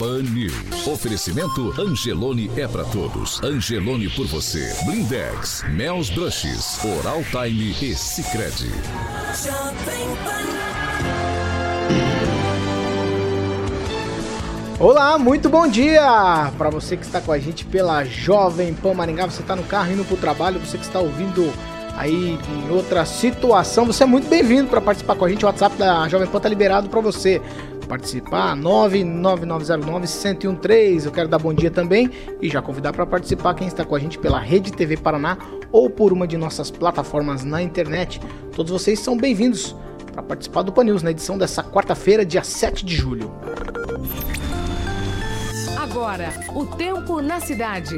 Pan News. Oferecimento Angelone é pra todos. Angelone por você. Blindex, Mel's Brushes, Oral Time e Sicredi. Olá, muito bom dia para você que está com a gente pela Jovem Pan Maringá. Você está no carro indo para o trabalho, você que está ouvindo aí em outra situação, você é muito bem-vindo para participar com a gente. O WhatsApp da Jovem Pan tá liberado para você participar. 99909-1013. Eu quero dar bom dia também e já convidar para participar quem está com a gente pela Rede TV Paraná ou por uma de nossas plataformas na internet. Todos vocês são bem-vindos para participar do Pan na edição dessa quarta-feira, dia 7 de julho. Agora, o tempo na cidade.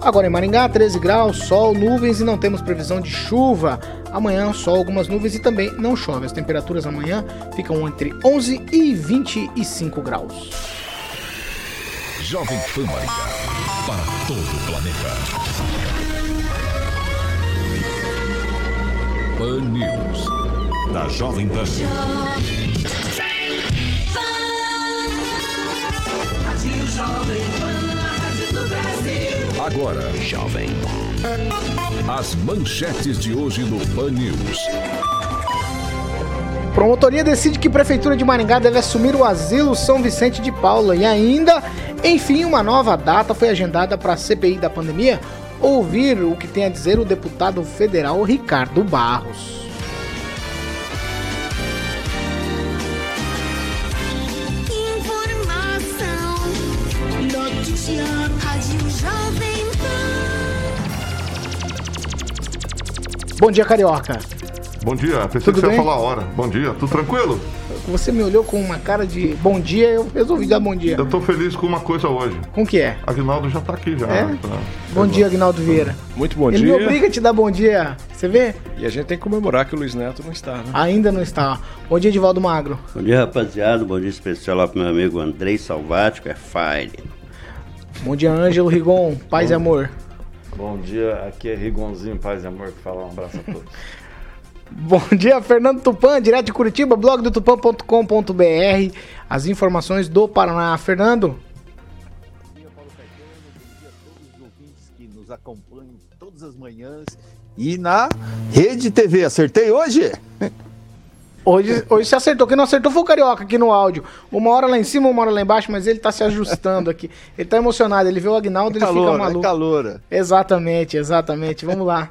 Agora em Maringá, 13 graus, sol, nuvens e não temos previsão de chuva. Amanhã, sol, algumas nuvens e também não chove. As temperaturas amanhã ficam entre 11 e 25 graus. Jovem Pan Maringá. Para todo o planeta. Pan News. Da Jovem Pan. Agora, Jovem as manchetes de hoje no Pan News. Promotoria decide que Prefeitura de Maringá deve assumir o asilo São Vicente de Paula. E ainda, enfim, uma nova data foi agendada para a CPI da pandemia. Ouvir o que tem a dizer o deputado federal Ricardo Barros. Bom dia, Carioca. Bom dia, pensei Tudo que você bem? ia falar a hora. Bom dia, tudo tranquilo? Você me olhou com uma cara de bom dia, eu resolvi dar bom dia. Eu tô feliz com uma coisa hoje. Com o que é? Aguinaldo já tá aqui já. É? Tá. Bom dia, Agnaldo Vieira. Muito bom Ele dia. me obriga a te dar bom dia. Você vê? E a gente tem que comemorar que o Luiz Neto não está, né? Ainda não está. Bom dia, Edivaldo Magro. Bom dia, rapaziada. Bom dia especial lá pro meu amigo Andrei Salvático, é Fire. Bom dia, Ângelo Rigon. Paz e amor. Bom dia, aqui é Rigonzinho Paz e Amor que fala. Um abraço a todos. Bom dia, Fernando Tupan, direto de Curitiba, blog do tupan.com.br. As informações do Paraná. Fernando, todos os ouvintes que nos acompanham todas as manhãs e na Rede TV. Acertei hoje? Hoje, hoje você acertou. Quem não acertou foi o Carioca aqui no áudio. Uma hora lá em cima, uma hora lá embaixo, mas ele tá se ajustando aqui. Ele tá emocionado. Ele vê o Agnaldo, ele fica Calor, é maluco. caloura. Exatamente, exatamente. Vamos lá.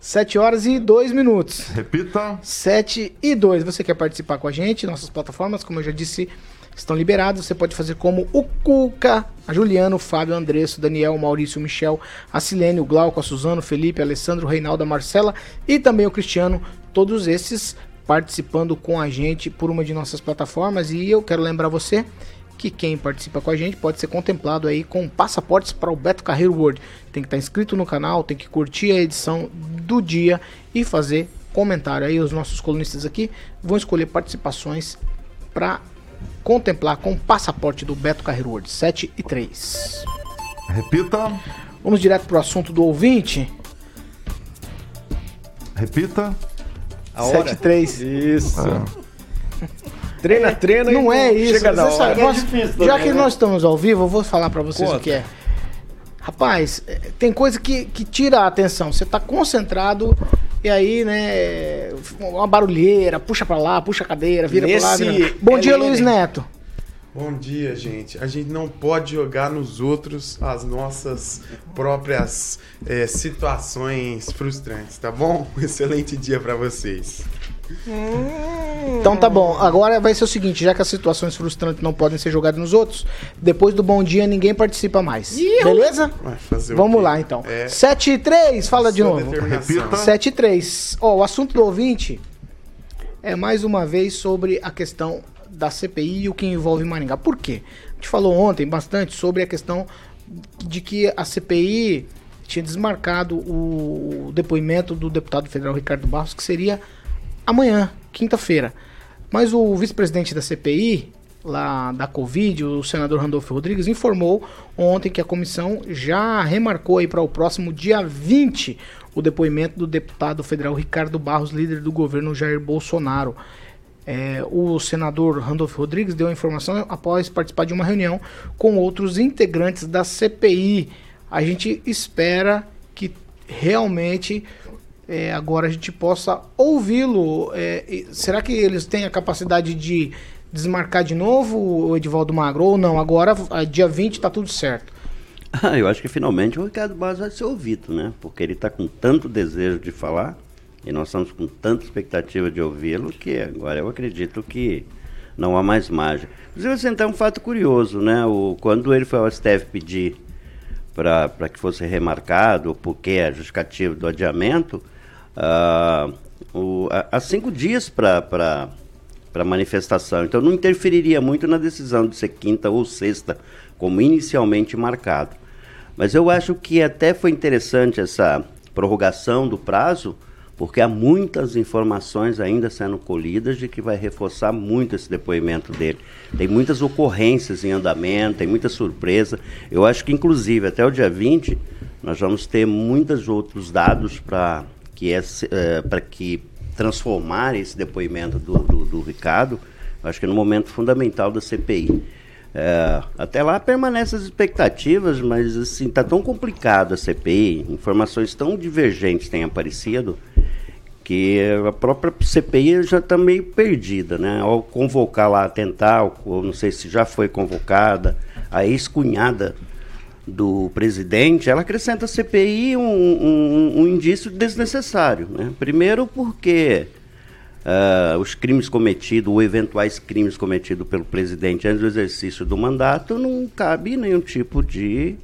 7 horas e 2 minutos. Repita. 7 e 2. Você quer participar com a gente? Nossas plataformas, como eu já disse, estão liberadas. Você pode fazer como o Cuca, a Juliano, o Fábio, o Andresso, o Daniel, o Maurício, o Michel, a Silene, o Glauco, a Suzano, o Felipe, o Alessandro, o Reinaldo, a Marcela e também o Cristiano. Todos esses participando com a gente por uma de nossas plataformas. E eu quero lembrar você que quem participa com a gente pode ser contemplado aí com passaportes para o Beto Carreiro World. Tem que estar inscrito no canal, tem que curtir a edição do dia e fazer comentário. Aí os nossos colunistas aqui vão escolher participações para contemplar com o passaporte do Beto Carreiro World 7 e 3. Repita. Vamos direto pro assunto do ouvinte. Repita. A 7 e 3. Isso. Ah. Treina, treina Não e é isso. Chega da Você sabe, hora. nós- difícil já que né? nós estamos ao vivo, eu vou falar pra vocês Conta. o que é. Rapaz, é, tem coisa que, que tira a atenção. Você tá concentrado e aí, né, uma barulheira, puxa pra lá, puxa a cadeira, vira pra lá. Nesse Vira... Bom dia, LN. Luiz Neto. Bom dia, gente. A gente não pode jogar nos outros as nossas próprias é, situações frustrantes, tá bom? Um excelente dia pra vocês. Então tá bom. Agora vai ser o seguinte, já que as situações frustrantes não podem ser jogadas nos outros, depois do bom dia ninguém participa mais. Beleza? Fazer o Vamos lá então. É. 7 e 3, fala de Sua novo. determinação. Repita. 7 e 3. Ó, o assunto do ouvinte é mais uma vez sobre a questão da CPI e o que envolve Maringá. Por quê? A gente falou ontem bastante sobre a questão de que a CPI tinha desmarcado o depoimento do deputado federal Ricardo Barros, que seria amanhã, quinta-feira. Mas o vice-presidente da CPI, lá da Covid, o senador Randolfo Rodrigues, informou ontem que a comissão já remarcou aí para o próximo dia 20 o depoimento do deputado federal Ricardo Barros, líder do governo Jair Bolsonaro. É, o senador Randolfo Rodrigues deu a informação após participar de uma reunião com outros integrantes da CPI. A gente espera que realmente é, agora a gente possa ouvi-lo. É, será que eles têm a capacidade de desmarcar de novo o Edivaldo Magro ou não? Agora, dia 20, tá tudo certo. Eu acho que finalmente o Ricardo Barros vai ser ouvido, né? Porque ele está com tanto desejo de falar e nós estamos com tanta expectativa de ouvi-lo que agora eu acredito que não há mais margem. Inclusive, assim, tem um fato curioso, né? O, quando ele foi ao STF pedir para que fosse remarcado, porque a justificativa do adiamento, o- há- cinco dias para a manifestação. Então não interferiria muito na decisão de ser quinta ou sexta, como inicialmente marcado. Mas eu acho que até foi interessante essa prorrogação do prazo, porque há muitas informações ainda sendo colhidas de que vai reforçar muito esse depoimento dele. Tem muitas ocorrências em andamento, tem muita surpresa. Eu acho que, inclusive, até o dia 20, nós vamos ter muitos outros dados para que, para que transformar esse depoimento do, do, do Ricardo, eu acho que é no momento fundamental da CPI. É, até lá permanecem as expectativas, mas assim, tá tão complicado a CPI, informações tão divergentes têm aparecido, que a própria CPI já está meio perdida, né? Ao convocar lá, tentar, ou não sei se já foi convocada, a ex-cunhada do presidente, ela acrescenta à CPI um, um- um indício desnecessário. Né? Primeiro porque ah, os crimes cometidos, ou eventuais crimes cometidos pelo presidente antes do exercício do mandato, não cabe nenhum tipo de,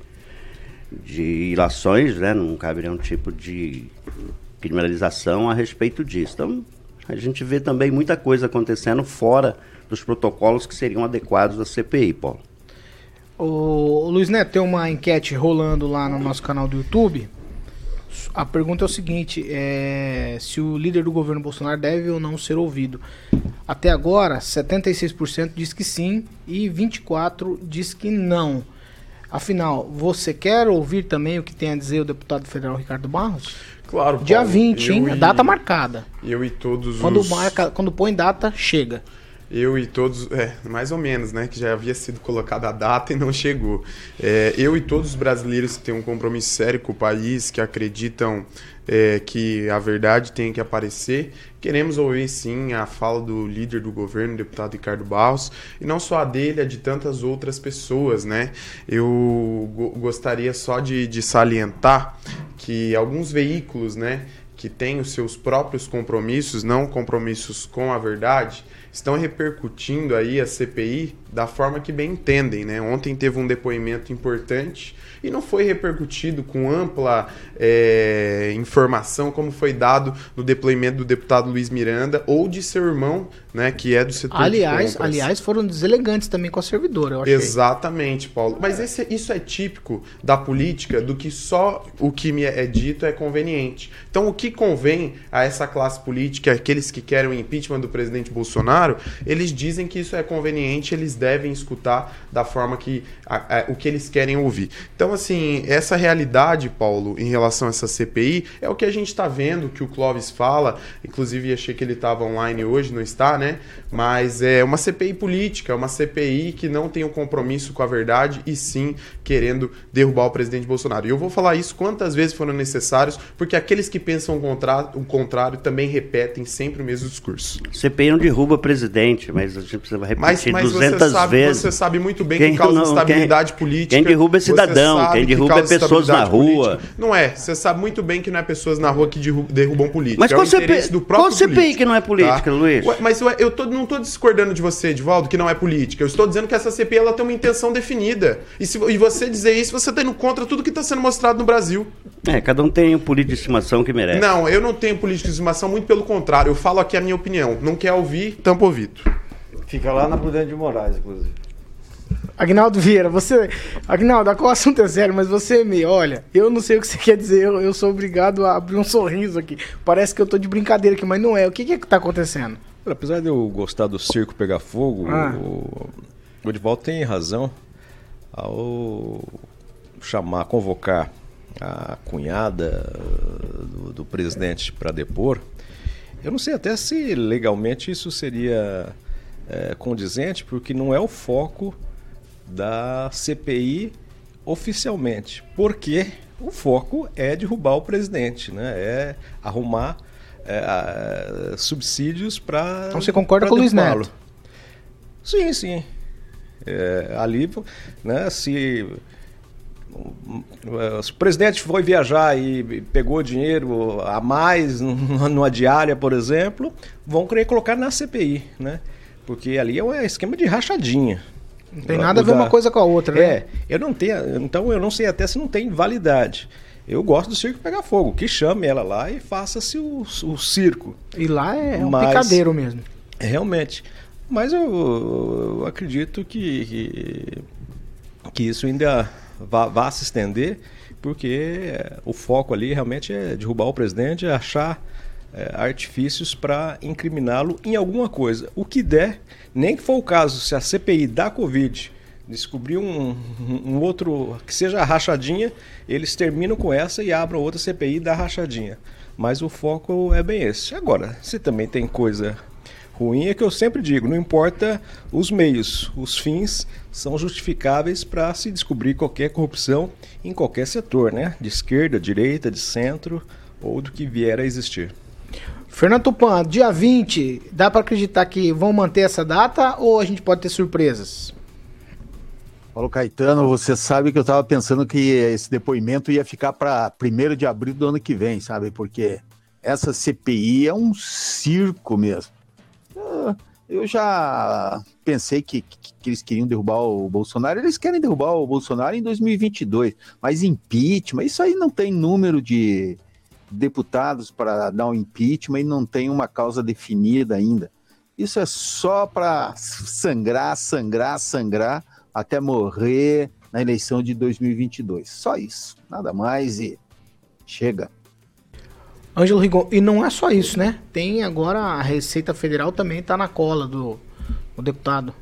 de ilações, né? não cabe nenhum tipo de criminalização a respeito disso. Então, a gente vê também muita coisa acontecendo fora dos protocolos que seriam adequados à CPI, Paulo. O Luiz Neto tem uma enquete rolando lá no nosso canal do YouTube. A pergunta é o seguinte: é, se o líder do governo Bolsonaro deve ou não ser ouvido. Até agora, 76% diz que sim e 24% diz que não. Afinal, você quer ouvir também o que tem a dizer o deputado federal Ricardo Barros? Claro, Dia Paulo, 20, eu hein? A e- data marcada. Eu e todos Quando, os... marca, quando põe data, chega. Eu e todos, é, mais ou menos, né? Que já havia sido colocada a data e não chegou. É, eu e todos os brasileiros que têm um compromisso sério com o país, que acreditam é, que a verdade tem que aparecer, queremos ouvir sim a fala do líder do governo, deputado Ricardo Barros, e não só a dele, a de tantas outras pessoas, né? Eu go- gostaria só de, de salientar que alguns veículos, né? que têm os seus próprios compromissos, não compromissos com a verdade, estão repercutindo aí a CPI da forma que bem entendem, né? Ontem teve um depoimento importante e não foi repercutido com ampla é, informação como foi dado no depoimento do deputado Luiz Miranda ou de seu irmão, né, que é do setor Aliás, de compras. aliás, foram deselegantes também com a servidora, eu achei. Exatamente, Paulo. Mas esse- isso é típico da política, do que só o que me é dito é conveniente. Então, o que convém a essa classe política, aqueles que querem o impeachment do presidente Bolsonaro, eles dizem que isso é conveniente, eles devem escutar da forma que a- a- o que eles querem ouvir. Então, assim, essa realidade, Paulo, em relação a essa CPI, é o que a gente está vendo, que o Clóvis fala. Inclusive, achei que ele estava online hoje, não está, né? Mas é uma CPI política, é uma CPI que não tem um compromisso com a verdade e sim querendo derrubar o presidente Bolsonaro. E eu vou falar isso quantas vezes foram necessários, porque aqueles que pensam o contrário, o contrário também repetem sempre o mesmo discurso. CPI não derruba presidente, mas a gente precisa repetir Mas, mas você, 200 sabe, vezes. você sabe muito bem Quem que causa não- instabilidade quem- política. quem derruba é você cidadão, quem que derruba causa é pessoas na rua. política. Não é. Você sabe muito bem que não é pessoas na rua que derru- derrubam política. Mas é qual o CPI qual CPI político, que não é política, tá? Luiz? Ué, mas ué, eu tô- não tô discordando de você, Edivaldo, que não é política. Eu estou dizendo que essa CPI ela tem uma intenção definida. E, se, e você dizer isso, você está indo contra tudo que está sendo mostrado no Brasil. É, cada um tem o político de estimação que merece. Não, eu não tenho política de estimação, muito pelo contrário. Eu falo aqui a minha opinião. Não quer ouvir, tampa o ouvido. Fica lá na Prudente de Moraes, inclusive. Agnaldo Vieira, você. Agnaldo, qual assunto é sério, mas você me. Olha, eu não sei o que você quer dizer, eu, eu sou obrigado a abrir um sorriso aqui. Parece que eu tô de brincadeira aqui, mas não é. O que, que é que tá acontecendo? Apesar de eu gostar do circo pegar fogo, Ah. o, o Edivaldo tem razão ao chamar, convocar a cunhada uh, do, do presidente para depor. Eu não sei até se legalmente isso seria eh, condizente, porque não é o foco da CPI oficialmente. Porque o foco é derrubar o presidente, né? é arrumar eh, ah, subsídios para. Então você concorda com o Luiz Neto? Sim, sim. É, ali, né, se, se o presidente foi viajar e pegou dinheiro a mais numa diária, por exemplo, vão querer colocar na CPI, né? Porque ali é um esquema de rachadinha. Não tem nada a ver uma coisa com a outra, né? É, eu não tenho, então eu não sei até se não tem validade. Eu gosto do circo pegar fogo, que chame ela lá e faça-se o, o circo. E lá é um Mas- picadeiro mesmo. É, Realmente. Mas eu, eu acredito que, que, que isso ainda vá, vá se estender, porque é, o foco ali realmente é derrubar o presidente, é achar é, artifícios para incriminá-lo em alguma coisa. O que der, nem que for o caso, se a CPI da Covid descobrir um, um outro, que seja a rachadinha, eles terminam com essa e abram outra CPI da rachadinha. Mas o foco é bem esse. Agora, se também tem coisa ruim, é que eu sempre digo, não importa os meios, os fins são justificáveis para se descobrir qualquer corrupção em qualquer setor, né? De esquerda, direita, de centro ou do que vier a existir. Fernando Tupan, dia 20, dá pra acreditar que vão manter essa data ou a gente pode ter surpresas? Paulo Caetano, você sabe que eu estava pensando que esse depoimento ia ficar para 1 de abril do ano que vem, sabe? Porque essa CPI é um circo mesmo. Eu já pensei que, que- que eles queriam derrubar o Bolsonaro, eles querem derrubar o Bolsonaro em 2022, mas impeachment, isso aí não tem número de deputados para dar um impeachment e não tem uma causa definida ainda. Isso é só para sangrar, sangrar, sangrar até morrer na eleição de 2022. Só isso, nada mais e chega. Ângelo Rigon, e não é só isso, né? Tem agora a Receita Federal também tá na cola do, do deputado.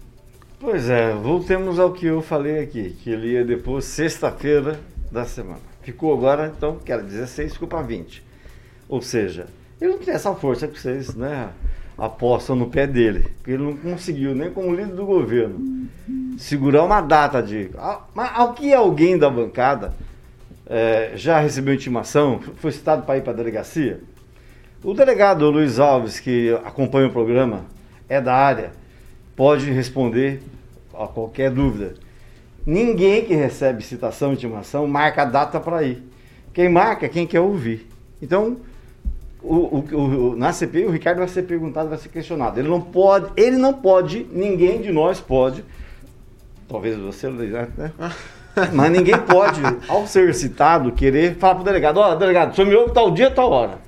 Pois é, voltemos ao que eu falei aqui, que ele ia depois sexta-feira da semana. Ficou agora, então, que era 16, ficou para 20. Ou seja, ele não tem essa força que vocês né, apostam no pé dele. Porque ele não conseguiu, nem como líder do governo, segurar uma data de. Ah, Mas ao que alguém da bancada eh, já recebeu intimação, foi citado para ir para a delegacia? O delegado Luiz Alves, que acompanha o programa, é da área, pode responder a qualquer dúvida. Ninguém que recebe citação, intimação, marca a data para ir. Quem marca é quem quer ouvir. Então, o, o- o- na CPI, o Ricardo vai ser perguntado, vai ser questionado. Ele não pode, ele não pode, ninguém de nós pode, talvez você, né? Mas ninguém pode, ao ser citado, querer falar pro delegado, ó, delegado, o senhor me ouve tal dia, tal hora.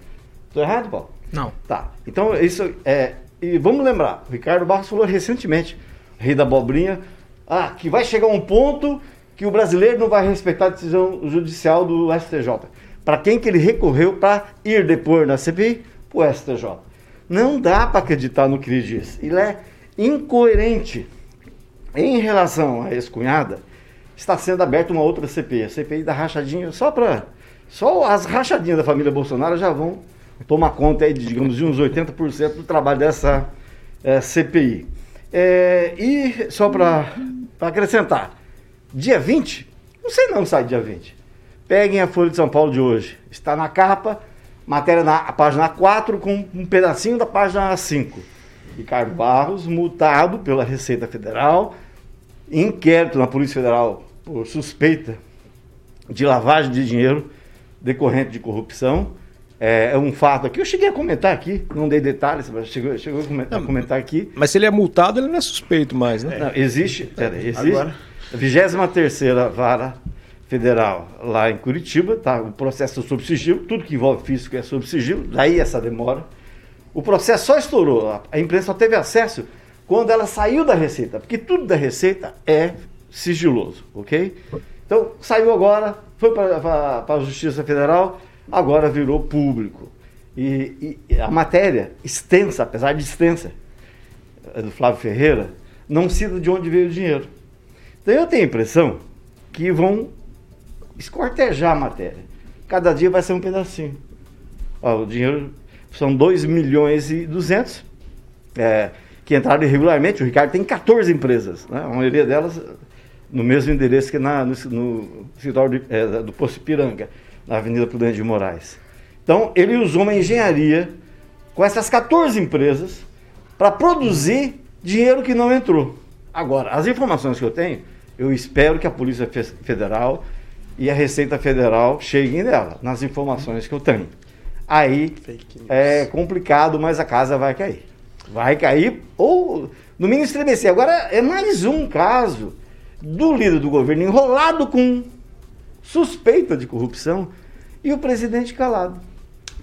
Tô errado, Paulo? Não. Tá. Então, isso é. E vamos lembrar, o Ricardo Barros falou recentemente, rei da abobrinha, ah, que vai chegar um ponto que o brasileiro não vai respeitar a decisão judicial do STJ. Para quem que ele recorreu para ir depor na CPI? O STJ. Não dá para acreditar no que ele diz. Ele é incoerente. Em relação à ex-cunhada, está sendo aberta uma outra CPI, a CPI da rachadinha, só para. Só as rachadinhas da família Bolsonaro já vão tomar conta aí, de, digamos, de uns 80% do trabalho dessa eh, CPI. Eh, e só para acrescentar, dia 20, não sei não sai dia 20. Peguem a Folha de São Paulo de hoje. Está na capa, matéria na página 4 com um pedacinho da página 5. Ricardo Barros, multado pela Receita Federal, inquérito na Polícia Federal por suspeita de lavagem de dinheiro decorrente de corrupção. É, é um fato aqui. Eu cheguei a comentar aqui, não dei detalhes, mas chegou, chegou a comentar, a comentar aqui. Mas se ele é multado, ele não é suspeito mais, né? Não, existe, pera, existe Agora. a 23ª Vara Federal lá em Curitiba, tá? O processo é sob sigilo, tudo que envolve físico é sob sigilo, daí essa demora. O processo só estourou, a- a imprensa só teve acesso quando ela saiu da Receita, porque tudo da Receita é sigiloso, ok? Então, saiu agora, foi para a Justiça Federal, agora virou público. E, e a matéria, extensa, apesar de extensa, é do Flávio Ferreira, não cita de onde veio o dinheiro. Então eu tenho a impressão que vão escortejar a matéria. Cada dia vai ser um pedacinho. Ó, o dinheiro são 2 milhões e 200 é, que entraram irregularmente. O Ricardo tem 14 empresas, né? a maioria delas no mesmo endereço que na, no, no escritório de- é, do Poço Ipiranga, na Avenida Prudente de Moraes. Então, ele usou uma engenharia com essas 14 empresas para produzir dinheiro que não entrou. Agora, as informações que eu tenho, eu espero que a Polícia Fe- Federal e a Receita Federal cheguem nela, nas informações que eu tenho. Aí é complicado, mas a casa vai cair. Vai cair, ou no mínimo estremecer. Agora é mais um caso do líder do governo enrolado com suspeita de corrupção e o presidente calado.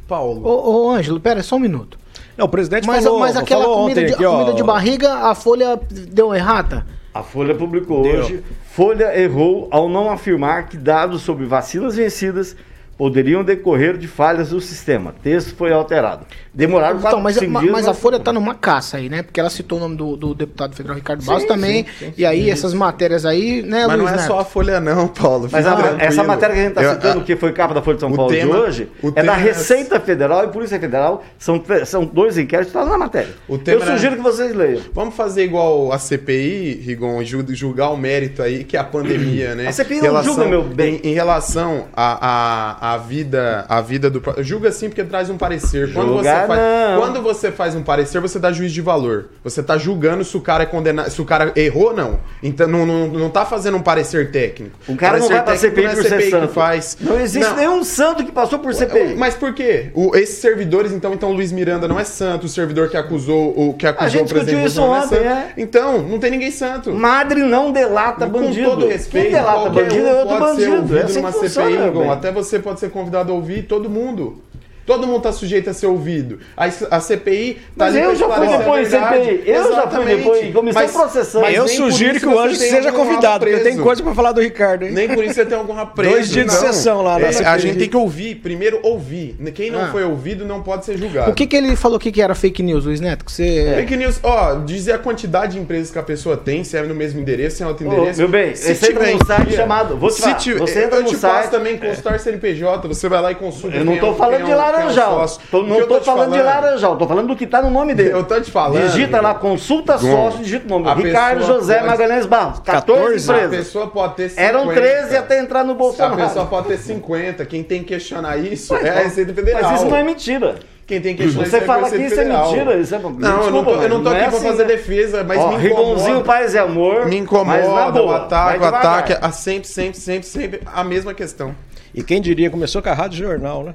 Paulo. Ô, ô Ângelo, pera, só um minuto. Não, o presidente Mas, falou, mas aquela falou comida, ontem de, aqui, comida de barriga, a folha deu errata? A Folha publicou Deu. hoje. Folha errou ao não afirmar que dados sobre vacinas vencidas poderiam decorrer de falhas do sistema. texto foi alterado. Demoraram Então, mas, cinco ma- dias, mas a Folha tá numa caça aí, né? Porque ela citou o nome do, do deputado federal Ricardo Sim, Barros também. sim, sim, e aí, essas matérias aí, né, Mas Luiz não é Neto? só a Folha, não, Paulo. Mas a- essa matéria que a gente está citando, a- que foi capa da Folha de São Paulo tema- de hoje, é da é- Receita Federal e Polícia Federal. São, são dois inquéritos, está lá na matéria. Eu sugiro que vocês leiam. Vamos fazer igual a CPI, Rigon, ju- julgar o mérito aí, que é a pandemia, né? A CPI não julga, meu bem. Em, em relação à a, a, vida, a vida do... Julga sim porque traz um parecer. Quando você, Julgar faz, não. quando você faz um parecer, você dá juiz de valor. Você tá julgando se o cara é condenado, se o cara errou ou não. Então não, não, não tá fazendo um parecer técnico. O cara não Parecer vai pra CPI não é ser CPI que santo. faz. Não existe Não. nenhum santo que passou por CPI. Mas por quê? O- esses servidores, então, então, Luiz Miranda não é santo, o servidor que acusou o que acusou gente o presidente isso não ontem, é santo. é. Então, não tem ninguém santo. Madre não delata Com bandido. todo respeito, Quem delata bandido é outro ser bandido. ouvido É assim numa que funciona, CPI, Igor. Até você pode ser convidado a ouvir, todo mundo. Todo mundo tá sujeito a ser ouvido. A, a CPI tá Mas ali eu já fui depois em. CPI. Eu já fui Exatamente. depois em comissão processante. eu nem por sugiro que o Anjo seja convidado, porque tem preso. coisa pra falar do Ricardo, hein? Nem por isso você tem algum rabo preso. Dois dias de não. sessão lá na É, CPI. A gente tem que ouvir, primeiro ouvir. Quem não Ah. foi ouvido não pode ser julgado. O que, que ele falou que, que era fake news, Luiz Neto? Que você... Fake news, ó, dizer a quantidade de empresas que a pessoa tem, se é no mesmo endereço, se é outro Ô, endereço. meu bem, se você entra tiver num site chamado- vou te se falar, tiver- você entra eu te site- passo também consultar CNPJ, você vai lá e consulta. Eu não tô é falando de é é o laranjal. sócio. Não tô te falando de falando? laranjal, tô falando do que tá no nome dele. Eu tô te falando. Digita lá, consulta Bom, sócio, digita o nome. a Ricardo José pode- Magalhães Barros. 14, 14, A empresas. pessoa pode ter 50. Eram 13 até entrar no A Bolsonaro. pessoa pode ter 50. Quem tem que questionar isso Mas, é a Receita Federal. Mas isso não é mentira. Quem tem que questionar Você isso fala é a que Receita isso é Federal. mentira. Isso é... Não, eu não tô, eu não tô é aqui pra assim, fazer né? defesa, mas Ó, me Rigonzinho, incomoda. paz e amor. Me incomoda o ataque, o ataque. A sempre, sempre, sempre, sempre a mesma questão. E quem diria, começou com a Rádio Jornal, né?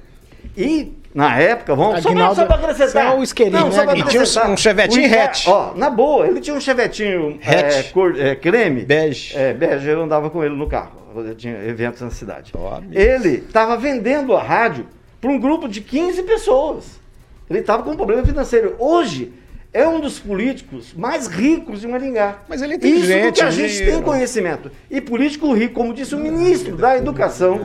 E, na época, vamos só, Aguinaldo- só pra acrescentar. só o isqueirinho, Não, né, só? E tinha um- um chevetinho hatch. Ó, na boa, ele tinha um chevetinho é, Hatch. cor, é, creme. Bege. É, bege, eu andava com ele no carro. Eu tinha eventos na cidade. Amigo. ele estava vendendo a rádio para um grupo de 15 pessoas. Ele estava com um problema financeiro. Hoje, é um dos políticos mais ricos de Maringá. Mas ele é Isso porque inteligente, a gente ele- tem conhecimento. E político rico, como disse o ministro da Educação,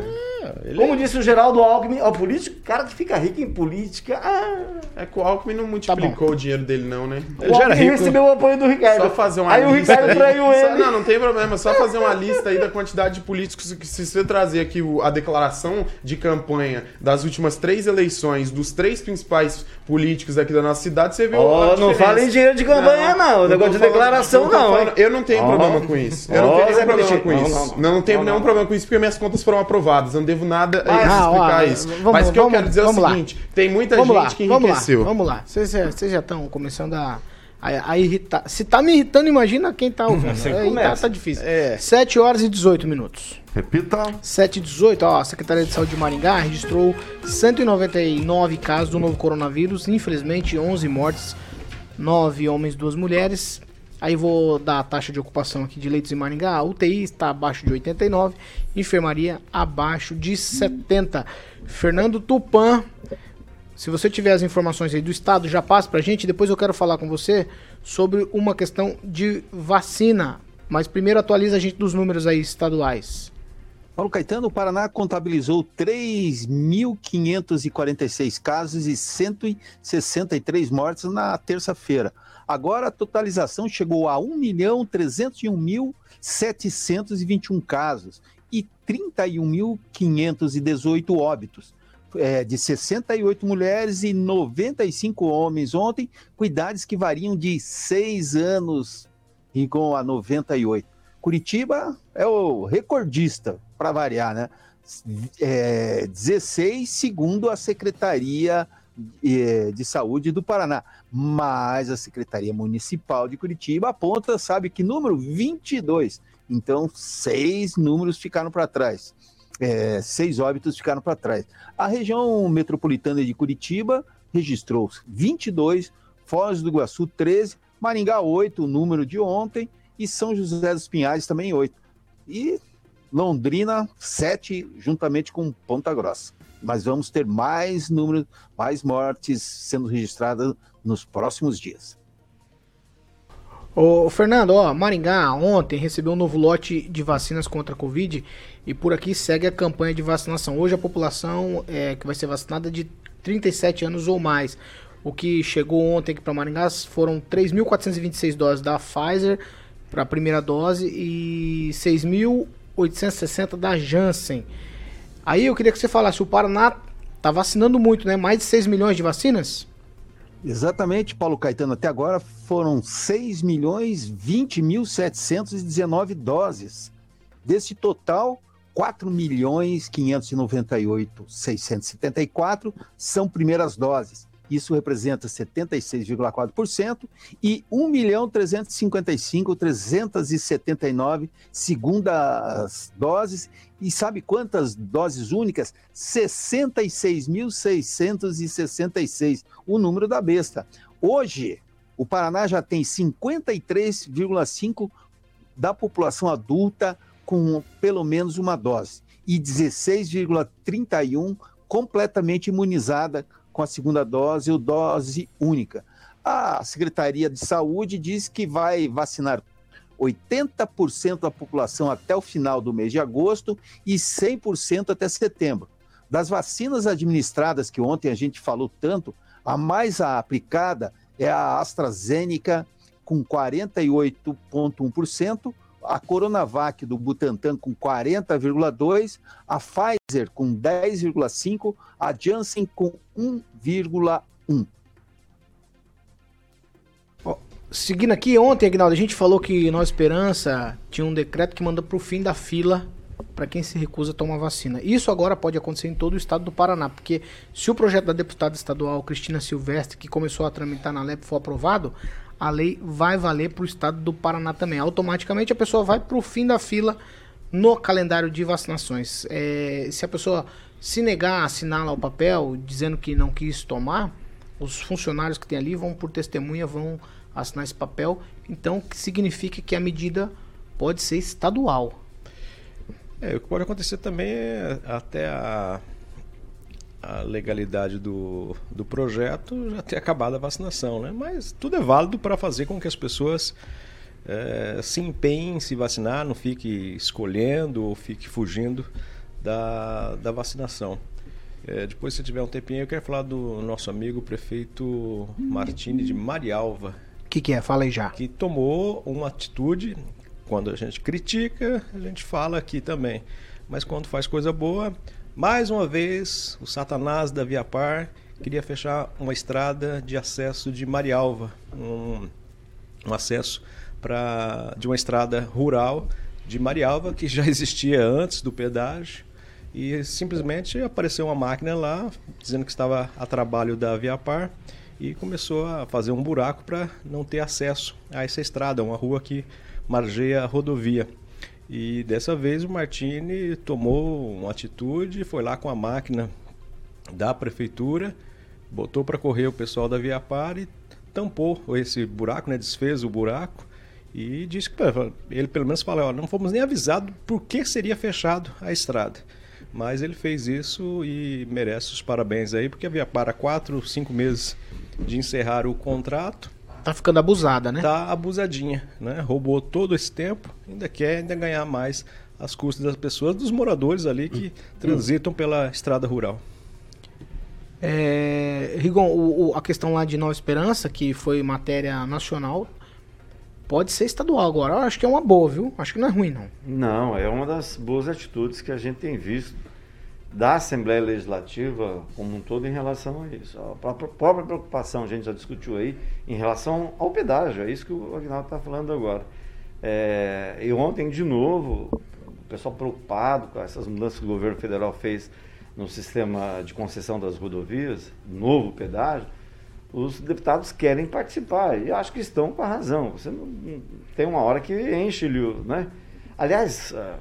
como disse o Geraldo Alckmin, ó, político, cara que fica rico em política, ah, É que o Alckmin não multiplicou o dinheiro dele, não, né? Ele já Alckmin rico. recebeu o apoio do Ricardo. Só fazer uma Aí o lista. Ricardo aí. traiu Só- ele. Não, não tem problema. Só fazer uma lista aí da quantidade de políticos que, se você trazer aqui o- a declaração de campanha das últimas três eleições, dos três principais políticos aqui da nossa cidade, você vê a não fala em dinheiro de campanha, não. tô Negócio de declaração, não? Eu não tenho problema com isso. Eu não tenho nenhum problema com Não, isso. não, Não, não. tenho Não, nenhum não. problema com isso porque minhas contas foram aprovadas. Eu não devo nada a isso, Ah, explicar ó, isso. vamos- Mas o que eu vamos- quero dizer é o vamos lá. seguinte: tem muita Vamos lá, gente que vamos lá, enriqueceu. vamos lá. Vocês já- estão começando a, a, a irritar. Se tá me irritando, imagina quem tá ouvindo. Assim É, tá, tá difícil. É. 7 horas e 18 minutos. Repita. 7 e 18, ó, a Secretaria de Saúde de Maringá registrou 199 casos do novo coronavírus, infelizmente 11 mortes, 9 homens, 2 mulheres. Aí vou dar a taxa de ocupação aqui de leitos em Maringá. A UTI está abaixo de 89, enfermaria abaixo de 70. Fernando Tupan, se você tiver as informações aí do estado, já passa pra gente. Depois eu quero falar com você sobre uma questão de vacina. Mas primeiro atualiza a gente dos números aí estaduais. Paulo Caetano, o Paraná contabilizou 3.546 casos e 163 mortes na terça-feira. Agora a totalização chegou a 1.301.721 casos e 31.518 óbitos. É, de 68 mulheres e 95 homens ontem, com idades que variam de 6 anos com a 98. Curitiba é o recordista, para variar, né? É, 16, segundo a Secretaria eh, de Saúde do Paraná. Mas a Secretaria Municipal de Curitiba aponta, sabe que número? 22. Então, seis números ficaram para trás. É, seis óbitos ficaram para trás. A região metropolitana de Curitiba registrou 22, Foz do Iguaçu 13, Maringá 8, o número de ontem, e São José dos Pinhais também 8. E Londrina 7, juntamente com Ponta Grossa. Mas vamos ter mais números, mais mortes sendo registradas nos próximos dias. Ô, Fernando, ó, Maringá ontem recebeu um novo lote de vacinas contra a Covid e por aqui segue a campanha de vacinação. Hoje a população é, que vai ser vacinada é de 37 anos ou mais. O que chegou ontem aqui para Maringá foram 3.426 doses da Pfizer para a primeira dose e 6.860 da Janssen. Aí eu queria que você falasse, o Paraná tá vacinando muito, né? Mais de 6 milhões de vacinas? Exatamente, Paulo Caetano. Até agora foram 6 milhões 20 mil 719 doses. Desse total, 4 milhões 598 674 são primeiras doses. Isso representa 76,4% e 1 milhão 355 379 segundas doses. E sabe quantas doses únicas? 66.666, o número da besta. Hoje, o Paraná já tem 53,5% da população adulta com pelo menos uma dose e 16,31% completamente imunizada com a segunda dose ou dose única. A Secretaria de Saúde diz que vai vacinar 80% da população até o final do mês de agosto e 100% até setembro. Das vacinas administradas que ontem a gente falou tanto, a mais aplicada é a AstraZeneca com 48,1%, a Coronavac do Butantan com 40,2%, a Pfizer com 10,5%, a Janssen com 1,1%. Seguindo aqui, ontem, Agnaldo, a gente falou que Nova Esperança tinha um decreto que manda pro fim da fila para quem se recusa a tomar vacina. Isso agora pode acontecer em todo o estado do Paraná, porque se o projeto da deputada estadual Cristina Silvestre, que começou a tramitar na LEP, for aprovado, a lei vai valer para o estado do Paraná também. Automaticamente a pessoa vai para o fim da fila no calendário de vacinações. É, se a pessoa se negar a assinar lá o papel dizendo que não quis tomar, os funcionários que tem ali vão por testemunha, vão assinar esse papel. Então, que significa que a medida pode ser estadual. É, o que pode acontecer também é até a, a legalidade do, do projeto já ter acabado a vacinação, né? Mas tudo é válido para fazer com que as pessoas é, se empenhem em se vacinar, não fique escolhendo ou fique fugindo da, da vacinação. É, depois, se tiver um tempinho, eu quero falar do nosso amigo prefeito Martini de Marialva, O que, que é? Fala aí já. que tomou uma atitude. Quando a gente critica, a gente fala aqui também. Mas quando faz coisa boa, mais uma vez, o Satanás da Via Par queria fechar uma estrada de acesso de Marialva, um, um acesso pra, de uma estrada rural de Marialva que já existia antes do pedágio. E simplesmente apareceu uma máquina lá dizendo que estava a trabalho da Via Par e começou a fazer um buraco para não ter acesso a essa estrada, uma rua que margeia a rodovia. E dessa vez o Martini tomou uma atitude, foi lá com a máquina da prefeitura, botou para correr o pessoal da Via Par e tampou esse buraco, né, desfez o buraco e disse que ele pelo menos falou, não fomos nem avisados por que seria fechado a estrada. Mas ele fez isso e merece os parabéns aí, porque a Via Par há quatro, cinco meses de encerrar o contrato, Tá ficando abusada, né? tá abusadinha, né? Roubou todo esse tempo, ainda quer ainda ganhar mais as custas das pessoas, dos moradores ali que transitam pela estrada rural. É, Rigon, o- o- a questão lá de Nova Esperança, que foi matéria nacional, pode ser estadual agora. Eu acho que é uma boa, viu? Acho que não é ruim, não. Não, é uma das boas atitudes que a gente tem visto da Assembleia Legislativa como um todo em relação a isso. A própria, preocupação, a gente já discutiu aí, em relação ao pedágio, é isso que o Agnaldo está falando agora. É, e ontem, de novo, o pessoal preocupado com essas mudanças que o governo federal fez no sistema de concessão das rodovias, novo pedágio, os deputados querem participar e acho que estão com a razão. Você não, não- tem uma hora que enche-lhe, né? Aliás, ah,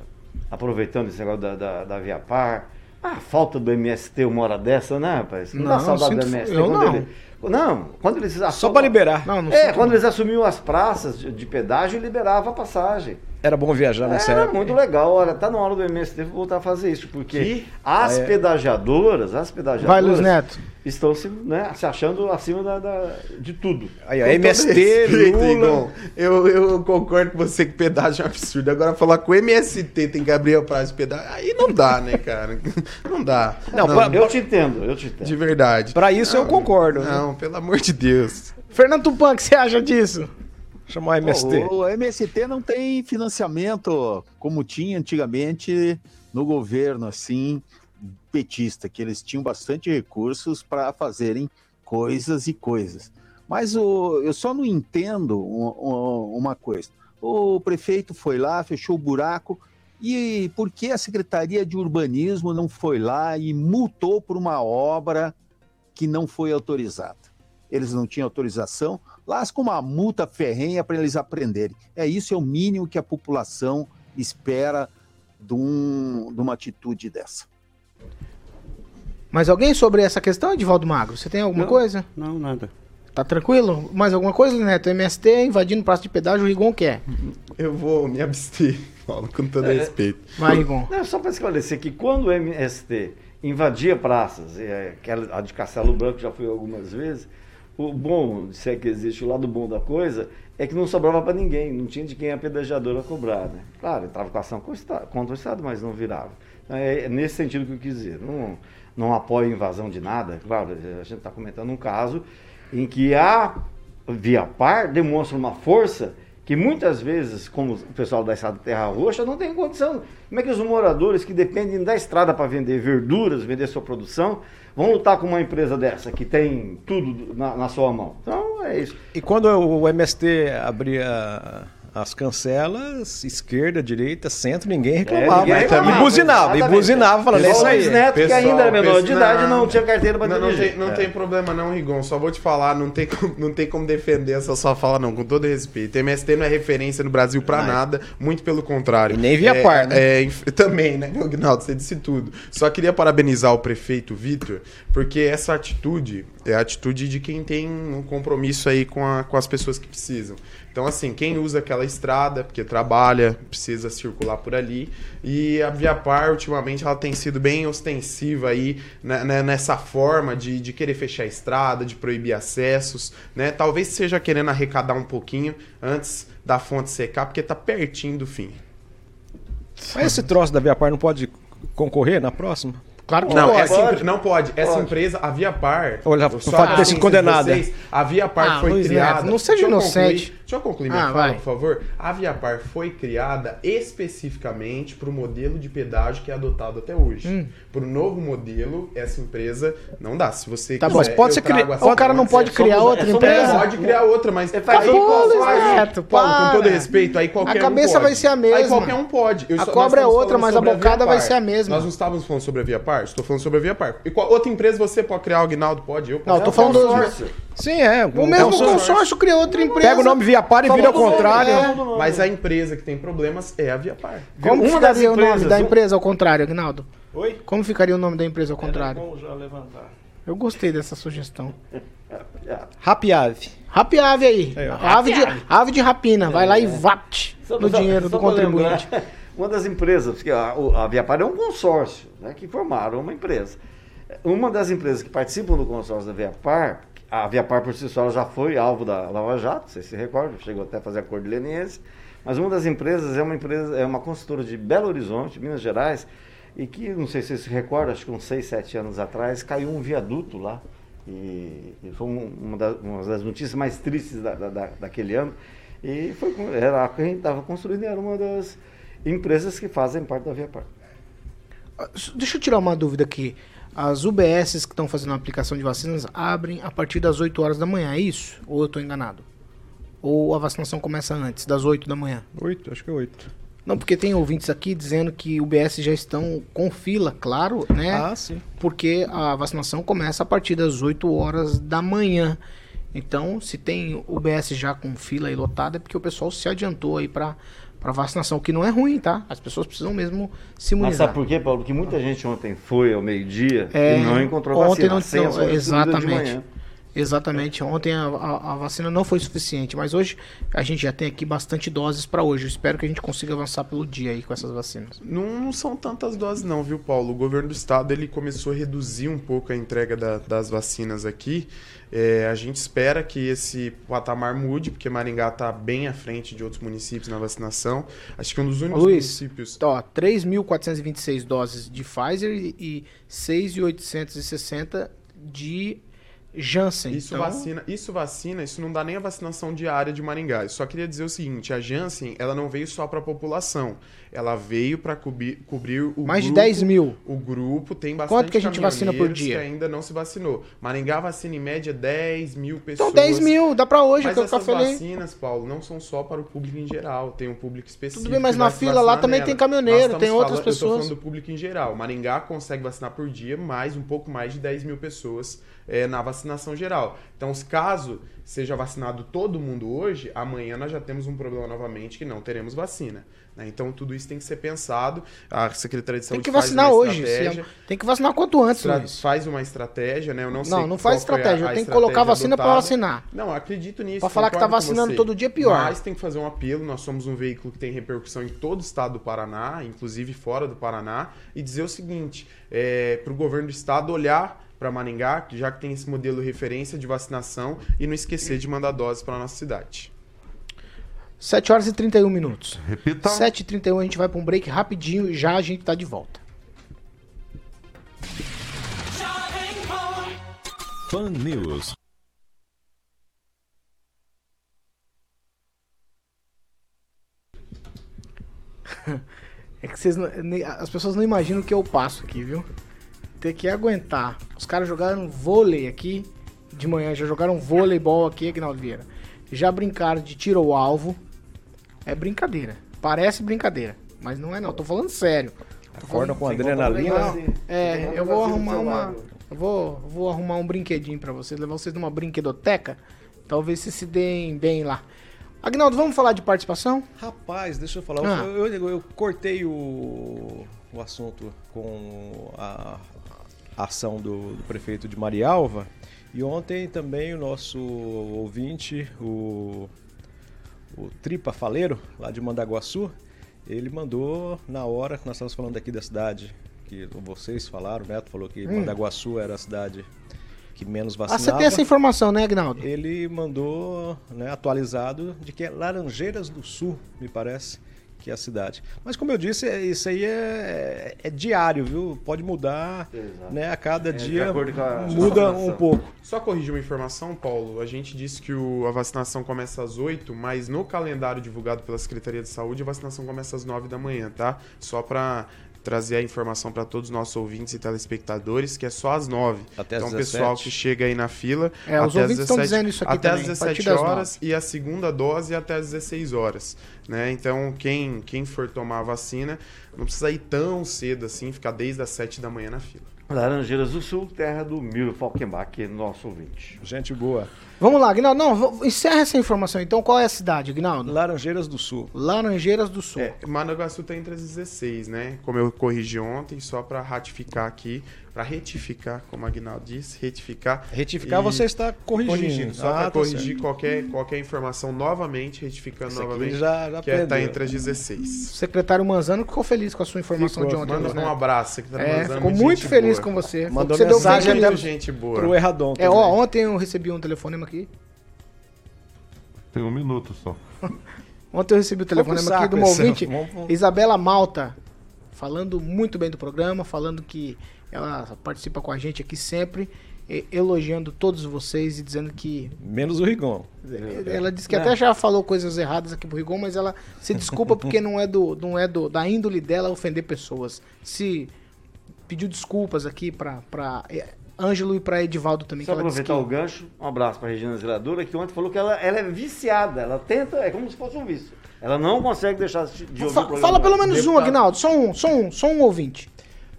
aproveitando esse negócio da, da, da Via Par, a falta do MST uma hora dessa, né, rapaz? Não, dá Não, saudade do MST eu quando não. ele. Não, quando eles Só para liberar. Não, não É, quando não. eles assumiam as praças de, de pedágio, liberava a passagem. Era bom viajar nessa Era época. muito legal. Olha, tá na hora do MST voltar a fazer isso, porque Que? as Ah, é. pedagiadoras, as Vai, pedagiadoras Luiz Neto. estão se, né, se achando acima da, da- de tudo. Aí, todo MST, respeito, Lula. Eu, eu concordo com você que pedágio é um absurdo. Agora falar com o MST tem Gabriel Praz de pedágio, aí não dá, né, cara? Não dá. Não, pra- Eu te entendo, eu te entendo. de verdade. Pra isso eu concordo. né? Não, pelo amor de Deus. Fernando Tupan, o que você acha disso? Chamar MST. O, o MST não tem financiamento como tinha antigamente no governo, assim, petista, que eles tinham bastante recursos para fazerem coisas e coisas. Mas o, eu só não entendo um- um- uma coisa. O prefeito foi lá, fechou o buraco, e por que a Secretaria de Urbanismo não foi lá e multou por uma obra que não foi autorizada? Eles não tinham autorização, lasca uma multa ferrenha para eles aprenderem. É isso é o mínimo que a população espera de, um- de uma atitude dessa. Mais alguém sobre essa questão, Edivaldo Magro? Você tem alguma Não. coisa? Não, nada. Tá tranquilo? Mais alguma coisa, Neto? MST invadindo praça de pedágio, o Rigon quer. Eu vou me abster, Paulo, com todo respeito. Vai, Rigon. Não, só para esclarecer que quando o MST invadia praças, é, aquela, a de Castelo Branco já fui algumas vezes, o bom, se é que existe o lado bom da coisa, é que não sobrava para ninguém, não tinha de quem a pedajadora cobrar. Né? Claro, entrava com ação contra o Estado, mas não virava. Então, É, é nesse sentido que eu quis dizer. Não, não apoio invasão de nada, claro, a gente está comentando um caso em que a Via Par demonstra uma força que muitas vezes, como o pessoal da estrada Terra Roxa, não tem condição. Como é que os moradores que dependem da estrada para vender verduras, vender sua produção, vão lutar com uma empresa dessa que tem tudo na, na sua mão? Então é isso. E quando o MST abria as cancelas, esquerda, direita, centro, ninguém reclamava. ninguém E reclamava, buzinava, e exatamente. buzinava, falando, é isso o aí. Neto, que ainda era menor de idade, não tinha carteira para Não, não, dirigir. tem, não É. tem problema não, Rigon. Só vou te falar, não tem, como, não tem como defender essa sua fala não, com todo respeito. MST não é referência no Brasil pra nada, muito pelo contrário. E nem via é, par, né? é, inf- também, né, meu Gnaldo, você disse tudo. Só queria parabenizar o prefeito Vitor, porque essa atitude é a atitude de quem tem um compromisso aí com, a- com as pessoas que precisam. Então, assim, quem usa aquela estrada, porque trabalha, precisa circular por ali. E a Via Par, ultimamente, ela tem sido bem ostensiva aí né, né, nessa forma de, de querer fechar a estrada, de proibir acessos, né? Talvez seja querendo arrecadar um pouquinho antes da fonte secar, porque tá pertinho do fim. Mas esse troço da Via Par não pode concorrer na próxima? Claro que Não, pode. essa Pode. empre- não pode. Essa Pode. empresa, a Via Par. Olha, só o fato de ter sido condenada. vocês, a Via Par Ah, foi Luiz criada. Neto, não seja inocente. concluir- Deixa eu concluir minha Ah, fala, vai. por favor. A Via Par foi criada especificamente para o modelo de pedágio que é adotado até hoje. Hum. Para o novo modelo, essa empresa não dá. Se você Tá quiser, bom, pode ser cri... O cara não pode é só criar mudar- outra é só É, empresa? pode criar outra, mas É, faz aí, aí, Paulo, com todo respeito, aí qualquer A cabeça um pode. vai ser a Aí mesma. qualquer um pode. Eu A só- cobra é outra, falando mas a Via bocada vai Par. ser a mesma. Nós não estávamos falando sobre a Via Par? Estou falando sobre a Via Par. E qual outra empresa você pode criar? O Aguinaldo pode? Eu Não, eu posso. tô falando É dos... consórcio. Sim, é. O mesmo consórcio criou outra empresa. Pega o nome Viapar e vira ao contrário. É. Mas a empresa que tem problemas é a Viapar. Como Uma das ficaria o nome da empresa ao contrário, Agnaldo? Oi? Como ficaria o nome da empresa ao contrário? Vamos já levantar. Eu gostei dessa sugestão. Happy Ave. Rap ave aí. É, ave, de, ave de rapina. Vai lá e vapt Só- no só- dinheiro só do contribuinte. lembrar, Uma das empresas, porque a, a Viapar é um consórcio, né, que formaram uma empresa. Uma das empresas que participam do consórcio da Viapar, a Viapar por si só já foi alvo da Lava Jato, vocês se recordam, chegou até a fazer acordo leniense, mas uma das empresas é uma empresa, é uma consultora de Belo Horizonte, Minas Gerais, e que, não sei se vocês se recordam, acho que uns 6, 7 anos atrás, caiu um viaduto lá, e, e foi um- uma, da- uma das notícias mais tristes da, da- da- daquele ano, e foi, era a que a gente estava construindo, era uma das empresas que fazem parte da Viapar. Ah, Deixa eu tirar uma dúvida aqui. As UBSs que estão fazendo a aplicação de vacinas abrem a partir das 8 horas da manhã, é isso? Ou eu estou enganado? Ou a vacinação começa antes, das 8 da manhã? Oito, acho que é oito. Não, porque tem ouvintes aqui dizendo que UBS já estão com fila, claro, né? Ah, sim. Porque a vacinação começa a partir das 8 horas da manhã. Então, se tem UBS já com fila aí lotada, é porque o pessoal se adiantou aí para para vacinação, que não é ruim, tá? As pessoas precisam mesmo se Mas imunizar. sabe por quê, Paulo? Porque muita gente ontem foi ao meio-dia É, e não encontrou ontem vacina. não- a não, de exatamente. Exatamente. Ontem a, a- a vacina não foi suficiente, mas hoje a gente já tem aqui bastante doses para hoje. Eu espero que a gente consiga avançar pelo dia aí com essas vacinas. Não, não são tantas doses não, viu, Paulo? O governo do estado ele começou a reduzir um pouco a entrega da- das vacinas aqui. É, a gente espera que esse patamar mude, porque Maringá está bem à frente de outros municípios na vacinação. Acho que um dos únicos Luiz, municípios... Ó, 3.426 doses de Pfizer e 6.860 de Janssen. Isso Então, vacina, isso vacina, isso não dá nem a vacinação diária de Maringá. Eu só queria dizer o seguinte, a Janssen, ela não veio só para a população, ela veio para cobrir, cobrir o Mais de grupo, 10 mil. O grupo tem bastante Quanto que a gente vacina por dia? que ainda não se vacinou. Maringá vacina em média 10 mil pessoas. Então 10 mil, dá pra hoje, Mas que eu essas falei. vacinas, Paulo, não são só para o público em geral, tem um público específico. Tudo bem, mas na fila lá também nela. tem caminhoneiro, tem outras falando- Eu tô pessoas. falando do público em geral. Maringá consegue vacinar por dia mais, um pouco mais de 10 mil pessoas é, na vacinação geral. Então, caso seja vacinado todo mundo hoje, amanhã nós já temos um problema novamente que não teremos vacina. né? Então, tudo isso tem que ser pensado. A Secretaria de Tem Saúde que faz vacinar hoje. se- Tem que vacinar quanto antes, Tra- Luiz. faz uma estratégia, né? Eu não, sei Não, não faz a- estratégia. a Tem que colocar vacina adotada. vacinar. Não, acredito nisso. Pra falar que tá com vacinando todo dia é pior. Mas tem que fazer um apelo. Nós somos um veículo que tem repercussão em todo o estado do Paraná, inclusive fora do Paraná, e dizer o seguinte: para o governo do estado olhar para Maringá, já que tem esse modelo referência de vacinação, e não esquecer de mandar doses para nossa cidade. 7 horas e 31 minutos. Repita. 7 e 31 a gente vai pra um break rapidinho e já a gente tá de volta. Pan News. É que vocês não- as pessoas não imaginam o que eu passo aqui, viu? Ter que aguentar. Os caras jogaram vôlei aqui de manhã, já jogaram voleibol aqui, Aguinaldo Vieira. Já brincaram de tiro ao alvo. É brincadeira. Parece brincadeira, mas não é não. Tô falando sério. Tô Acorda falando- com adrenalina. É, eu vou arrumar uma. Eu vou, vou arrumar um brinquedinho pra vocês, levar vocês numa brinquedoteca. Talvez vocês se deem bem lá. Agnaldo, vamos falar de participação? Rapaz, deixa eu falar. Ah. Eu, eu- eu cortei o, o assunto com a ação do, do prefeito de Marialva. E ontem também o nosso ouvinte, o, o Tripa Faleiro, lá de Mandaguaçu, ele mandou na hora que nós estávamos falando aqui da cidade, que vocês falaram, o Neto falou que Hum. Mandaguaçu era a cidade que menos Ah, vacinava. você tem essa informação, né, Agnaldo? Ele mandou né, atualizado de que é Laranjeiras do Sul, me parece, que é a cidade. Mas como eu disse, é- isso aí é, é diário, viu? Pode mudar, Exato. né? A cada É, de dia acordo com a muda um pouco. Só corrigir uma informação, Paulo. A gente disse que o- a vacinação começa às 8, mas no calendário divulgado pela Secretaria de Saúde, a vacinação começa às 9 da manhã, tá? Só para trazer a informação para todos os nossos ouvintes e telespectadores, que é só às 9. Até às então, o 17. pessoal que chega aí na fila. É, os até às ouvintes estão dizendo isso aqui Até também, às a partir 17 das horas e a segunda dose até às 16 horas. Né? Então, quem, quem for tomar a vacina, não precisa ir tão cedo assim, ficar desde as 7 da manhã na fila. Laranjeiras do Sul, terra do Milo Falkenbach, nosso ouvinte. Gente boa. Vamos lá, Aguinaldo. Não, encerra essa informação. Então, qual é a cidade, Aguinaldo? Laranjeiras do Sul. Laranjeiras do Sul. É, Managaçu tá entre as 16, né? Como eu corrigi ontem, só para ratificar aqui, para retificar, como a Aguinaldo disse, retificar. Retificar E- você está corrigindo. Corrigindo, só Ah, para tá corrigir certo. qualquer, qualquer informação novamente, retificando Esse novamente, já- já que é, tá entre as 16. O secrhotário Manzano ficou feliz com a sua informação Ficou, de ontem. Manda né? um abraço, tá É, mandando ficou gente muito feliz boa. com você. Mandou você deu mensagem news. gente boa. Pro Erradon. É, ó, ontem eu recebi um telefonema aqui. Tem um minuto só. Ontem eu recebi o telefonema Foi pro aqui esse. ouvinte, Isabela Malta, falando muito bem do programa, falando que ela participa com a gente aqui sempre, elogiando todos vocês e dizendo que. Menos o Rigon. Ela disse que até já falou coisas erradas aqui pro Rigon, mas ela se desculpa porque não é, do, não é do, da índole dela ofender pessoas. Se pediu desculpas aqui pra, pra eh, Ângelo e pra Edivaldo também. Só que ela disse aproveitar que- o gancho, um abraço para Regina Zeladora, que ontem falou que ela, ela é viciada, ela tenta, é como se fosse um vício. Ela não consegue deixar de ouvir Fa- o programa. fala pelo menos um, Deputado. Agnaldo. Só um, só um, só um ouvinte.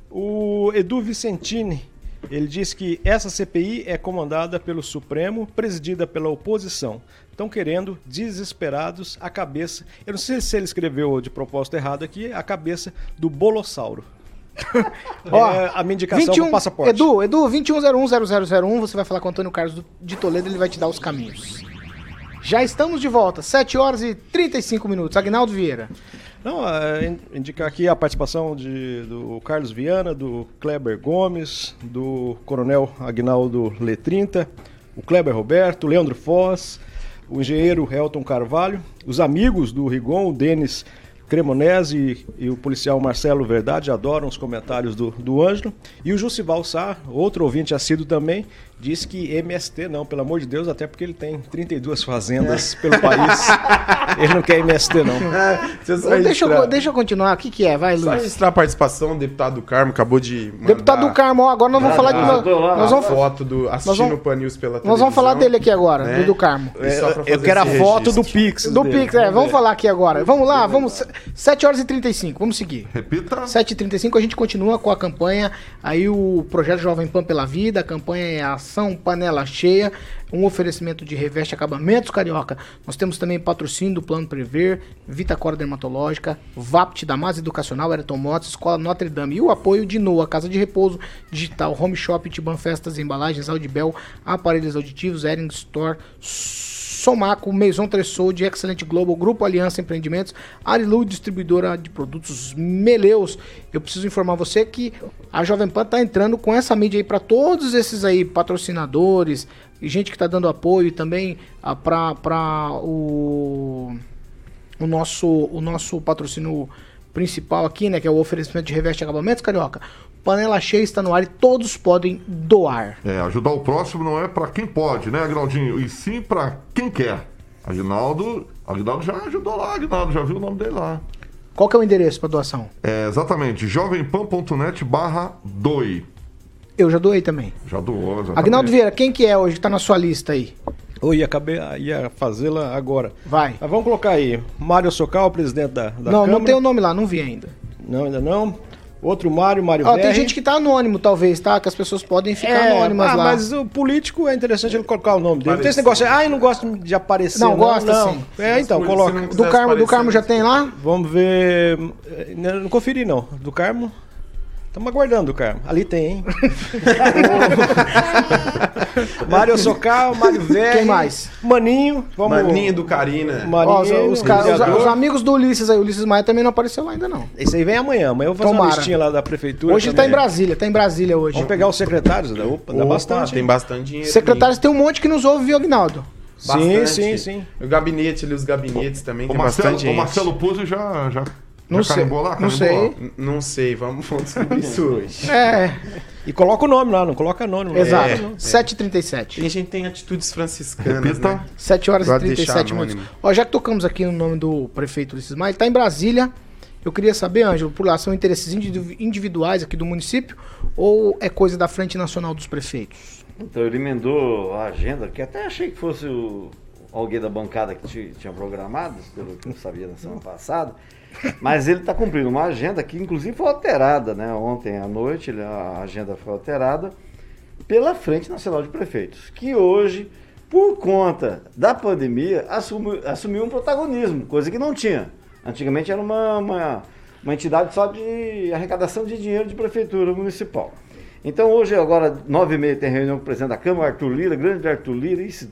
O Edu Vicentini, ele diz que essa CPI é comandada pelo Supremo, presidida pela oposição. Estão querendo, desesperados, a cabeça. Eu não sei se ele escreveu de propósito errado aqui, a cabeça do Bolossauro. Ó, é a minha indicação 21, pro passaporte. Edu, Edu, 21010001, você vai falar com o Antônio Carlos de Toledo, ele vai te dar os caminhos. Já estamos de volta, 7 horas e 35 minutos. Agnaldo Vieira. Não, in- indicar aqui a participação de, do Carlos Viana, do Kleber Gomes, do Coronel Agnaldo Letrinta, o Kleber Roberto, Leandro Foz, o engenheiro Elton Carvalho, os amigos do Rigon, o Denis Cremonese e, e o policial Marcelo Verdade, adoram os comentários do, do Ângelo. E o Jussival Sá, outro ouvinte assíduo também, diz que MST não, pelo amor de Deus, até porque ele tem 32 fazendas pelo país. Ele não quer MST não. Deixa eu só Deixa eu, deixa eu continuar. O que, que é? Vai, Só Luiz. registrar a participação do deputado Carmo, acabou de mandar Deputado do Carmo, agora nós vamos falar de. Ah, Nós, nós a vamos, foto do assistindo vamos- o Pan News pela nós televisão. vamos falar dele aqui agora, né? do, do Carmo. Só pra Eu quero a foto do registro. Pix. Do dele. Pix, é, vamos ver. falar aqui agora. Vamos lá, vamos. 7 horas e 35, vamos seguir. Repita. 7h35 a gente continua com a campanha, aí o projeto Jovem Pan pela Vida, a campanha é Ação Panela Cheia, um oferecimento de reveste acabamentos carioca. Nós temos também patrocínio do Plano Prever, Vitacora Dermatológica, VAPT da Mais Educacional, Ayrton Motos, Escola Notre Dame e o apoio de Noa, Casa de Repouso, Digital, Home Shop, Tiban Festas, Embalagens, Audibel, Aparelhos Auditivos, Ering Store, Somaco, Maison de Excelente Global, Grupo Aliança Empreendimentos, Arilu, distribuidora de produtos Meleus. Eu preciso informar você que a Jovem Pan tá entrando com essa mídia aí para todos esses aí patrocinadores e gente que tá dando apoio também ah, para o o nosso o nosso patrocínio principal aqui, né, que é o oferecimento de reveste acabamentos carioca. Panela cheia está no ar e todos podem doar. É, ajudar o próximo não é pra quem pode, né, Agnaldinho? E sim pra quem quer. Agnaldo, Agnaldo já ajudou lá, Agnaldo, já viu o nome dele lá. Qual que é o endereço para doação? É, exatamente, jovempan.net barra doi. Eu já doei também. Já doou, exatamente. Agnaldo Vieira, quem que é hoje que tá na sua lista aí? Oi, acabei ia fazê-la agora. Vai. Mas vamos colocar aí. Mário Socal, presidente da, da não, Câmara. não tem o nome lá, não vi ainda. Não, ainda não. Outro Mário, Mário Ó, tem gente que tá anônimo, talvez, tá? Que as pessoas podem ficar É, anônimas ah, lá. mas o político é interessante ele colocar o nome dele. Não tem esse negócio, ah, eu não gosto de aparecer. Não, gosta não. sim. É, então, coloca. não Do Carmo, do aparecer, Carmo já tem lá? Vamos ver. eh, Não, não conferi, não. Do Carmo. Estamos aguardando o Carmo. Ali tem, hein? Mário Socal, Mário Velho. Quem mais? Maninho. Vamos... Maninho do Carina. Maninho, Ó, os, os os- os amigos do Ulisses aí, o Ulisses Maia também não apareceu lá ainda, não. Esse aí vem amanhã. Amanhã eu vou fazer Tomara. uma listinha lá da prefeitura. Hoje ele tá em também. Brasília, tá em Brasília hoje. Vamos pegar os secretários. Dá, opa, dá Opa, bastante. Tem hein? bastante dinheiro. Secretários tem um monte que nos ouve, viu, Agnaldo? Sim, Bastante. sim, sim. O gabinete ali, os gabinetes também, O tem Marcelo, bastante o. Marcelo Puzzi já, já, Não já sei, não sei. Não sei, vamos, vamos descobrir isso hoje. É, E coloca o nome lá, não coloca anônimo. exato. É. 7h37. Tem gente que tem atitudes franciscanas, Repita. né? 7 horas Gosto e de 37 deixar minutos. Ó, já que tocamos aqui no nome do prefeito Ulisses Maia, ele tá em Brasília. Eu queria saber, Ângelo, por lá, são interesses individu- individuais aqui do município ou é coisa da Frente Nacional dos Prefeitos? Então ele emendou a agenda, que até achei que fosse o alguém da bancada que ti- tinha programado, pelo que eu sabia na semana passada. Mas ele está cumprindo uma agenda que, inclusive, foi alterada, né? Ontem à noite a agenda foi alterada pela Frente Nacional de Prefeitos, que hoje, por conta da pandemia, assumiu, assumiu um protagonismo, coisa que não tinha. Antigamente era uma, uma, uma entidade só de arrecadação de dinheiro de prefeitura municipal. Então hoje, agora, nove e meia, tem reunião com o presidente da Câmara, Arthur Lira, grande Arthur Lira, isso,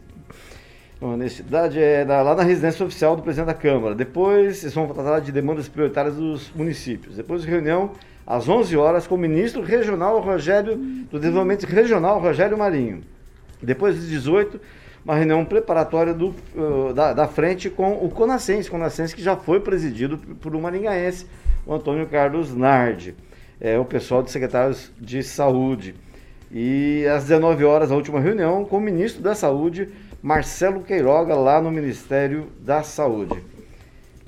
honestidade é lá na residência oficial do presidente da Câmara. Depois, eles vão tratar de demandas prioritárias dos municípios. Depois, reunião às 11 horas com o ministro regional Rogério do Desenvolvimento Regional, Rogério Marinho. Depois, às 18 uma reunião preparatória do, uh, da, da frente com o Conascense, Conascense que já foi presidido por um maringaense, o Antônio Carlos Nardi, é, o pessoal de secretários de saúde. E às 19 horas, a última reunião com o ministro da Saúde, Marcelo Queiroga, lá no Ministério da Saúde.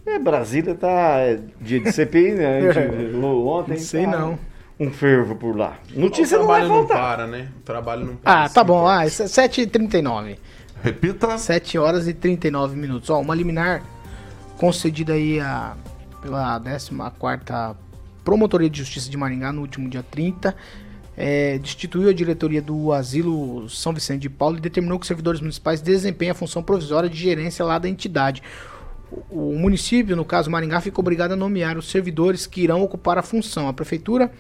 É, Brasília tá é, dia de CPI, né? A gente ontem. Sei tá não. Um fervo por lá. Notícia o não vai trabalho não, faltar. para, né? O trabalho não para. Ah, tá bom. Ah, 7h39. Repita. 7 horas e 39 minutos. Ó, uma liminar concedida aí a, pela 14ª Promotoria de Justiça de Maringá no último dia 30, é, destituiu a diretoria do Asilo São Vicente de Paulo e determinou que os servidores municipais desempenhem a função provisória de gerência lá da entidade. O, o município, no caso Maringá, fica obrigado a nomear os servidores que irão ocupar a função. A prefeitura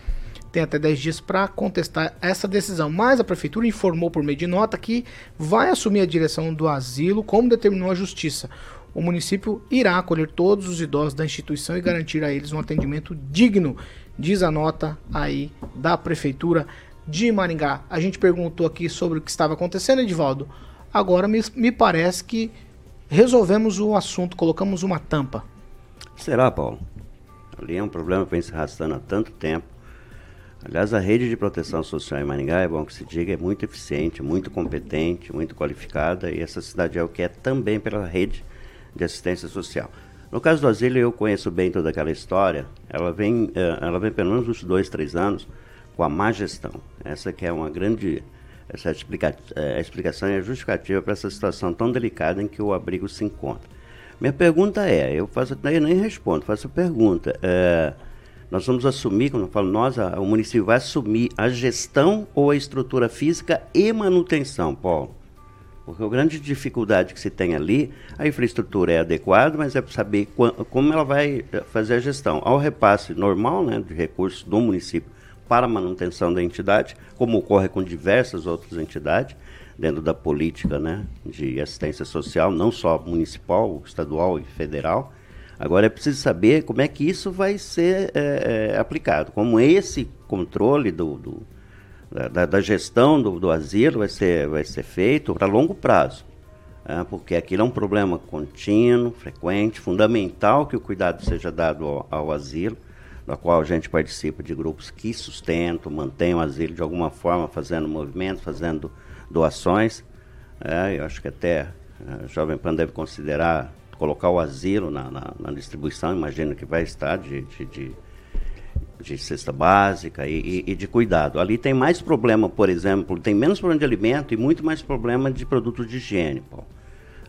tem até 10 dias para contestar essa decisão, mas a prefeitura informou por meio de nota que vai assumir a direção do asilo, como determinou a justiça. O município irá acolher todos os idosos da instituição e garantir a eles um atendimento digno, diz a nota aí da prefeitura de Maringá. A gente perguntou aqui sobre o que estava acontecendo, Edivaldo. Agora me, me parece que resolvemos o assunto, colocamos uma tampa. Será, Paulo? Ali é um problema que vem se arrastando há tanto tempo. Aliás, a rede de proteção social em Maringá, é bom que se diga, é muito eficiente, muito competente, muito qualificada e essa cidade é o que é também pela rede de assistência social. No caso do asilo, eu conheço bem toda aquela história. Ela vem, eh, ela vem pelo menos uns dois, três anos com a má gestão. Essa que é uma grande essa explica, eh, a explicação e a justificativa para essa situação tão delicada em que o abrigo se encontra. Minha pergunta é, eu faço, eu nem respondo, faço a pergunta. eh, nós vamos assumir, quando eu falo nós, o município vai assumir a gestão ou a estrutura física e manutenção, Paulo? Porque a grande dificuldade que se tem ali, a infraestrutura é adequada, mas é para saber como ela vai eh, fazer a gestão. Ao repasse normal né, de recursos do município para a manutenção da entidade, como ocorre com diversas outras entidades, dentro da política né, de assistência social, não só municipal, estadual e federal. Agora é preciso saber como é que isso vai ser eh, eh, aplicado, como esse controle do- do, da, da- gestão do, do asilo vai ser, vai ser feito para longo prazo. né, porque aquilo é um problema contínuo, frequente, fundamental que o cuidado seja dado ao, ao asilo, da qual a gente participa de grupos que sustentam, mantêm o asilo de alguma forma, fazendo movimentos, fazendo doações. É, eu acho que até a Jovem Pan deve considerar colocar o asilo na, na- na distribuição, imagino que vai estar de- de- de de cesta básica e, e- e de cuidado. Ali tem mais problema, por exemplo, tem menos problema de alimento e muito mais problema de produtos de higiene, Paulo.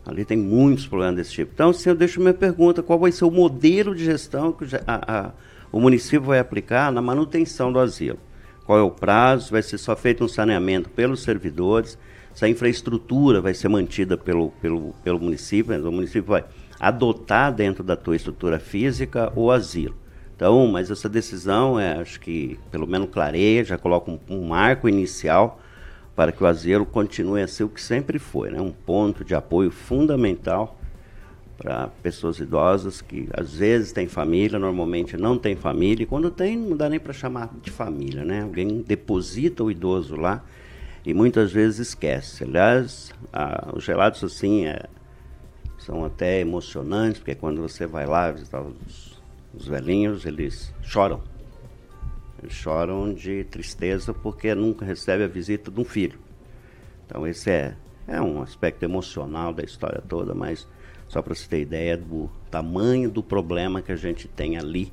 Ali tem muitos problemas desse tipo. Então, assim, eu deixo minha pergunta, qual vai ser o modelo de gestão que a- a- o município vai aplicar na manutenção do asilo? Qual é o prazo? Vai ser só feito um saneamento pelos servidores? Se a infraestrutura vai ser mantida pelo, pelo, pelo município, o município vai adotar dentro da tua estrutura física o asilo. Então, mas essa decisão, é, acho que pelo menos clareia, já coloca um, um marco inicial para que o asilo continue a ser o que sempre foi, né? um ponto de apoio fundamental para pessoas idosas que às vezes têm família, normalmente não tem família, e quando tem, não dá nem para chamar de família, né? Alguém deposita o idoso lá e muitas vezes esquece. Aliás, a- os relatos assim é, são até emocionantes, porque quando você vai lá visitar os, os velhinhos, eles choram. Eles choram de tristeza porque nunca recebe a visita de um filho. Então esse é, é um aspecto emocional da história toda, mas só para você ter ideia do tamanho do problema que a gente tem ali,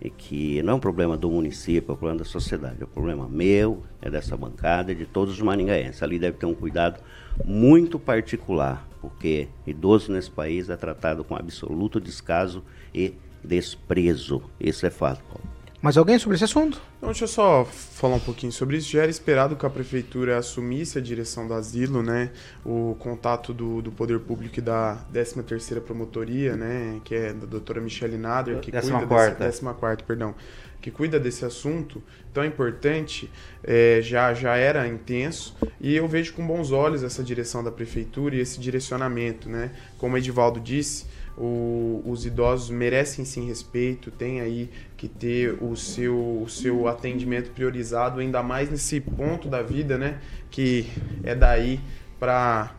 e que não é um problema do município, é um problema da sociedade, é um problema meu, é dessa bancada, é de todos os maringaenses. Ali deve ter um cuidado muito particular, porque idoso nesse país é tratado com absoluto descaso e desprezo. Isso é fato, Paulo. Mais alguém sobre esse assunto? Então, deixa eu só falar um pouquinho sobre isso. Já era esperado que a prefeitura assumisse a direção do asilo, né? O contato do, do poder público e da 13ª Promotoria, né? Que é da doutora Michele Nader, que Décima cuida quarta. desse... 14ª, perdão. Que cuida desse assunto tão importante, é, já, já era intenso. E eu vejo com bons olhos essa direção da prefeitura e esse direcionamento, né? Como o Edivaldo disse, o- os idosos merecem sim respeito, tem aí que ter o seu, o seu atendimento priorizado, ainda mais nesse ponto da vida, né? Que é daí para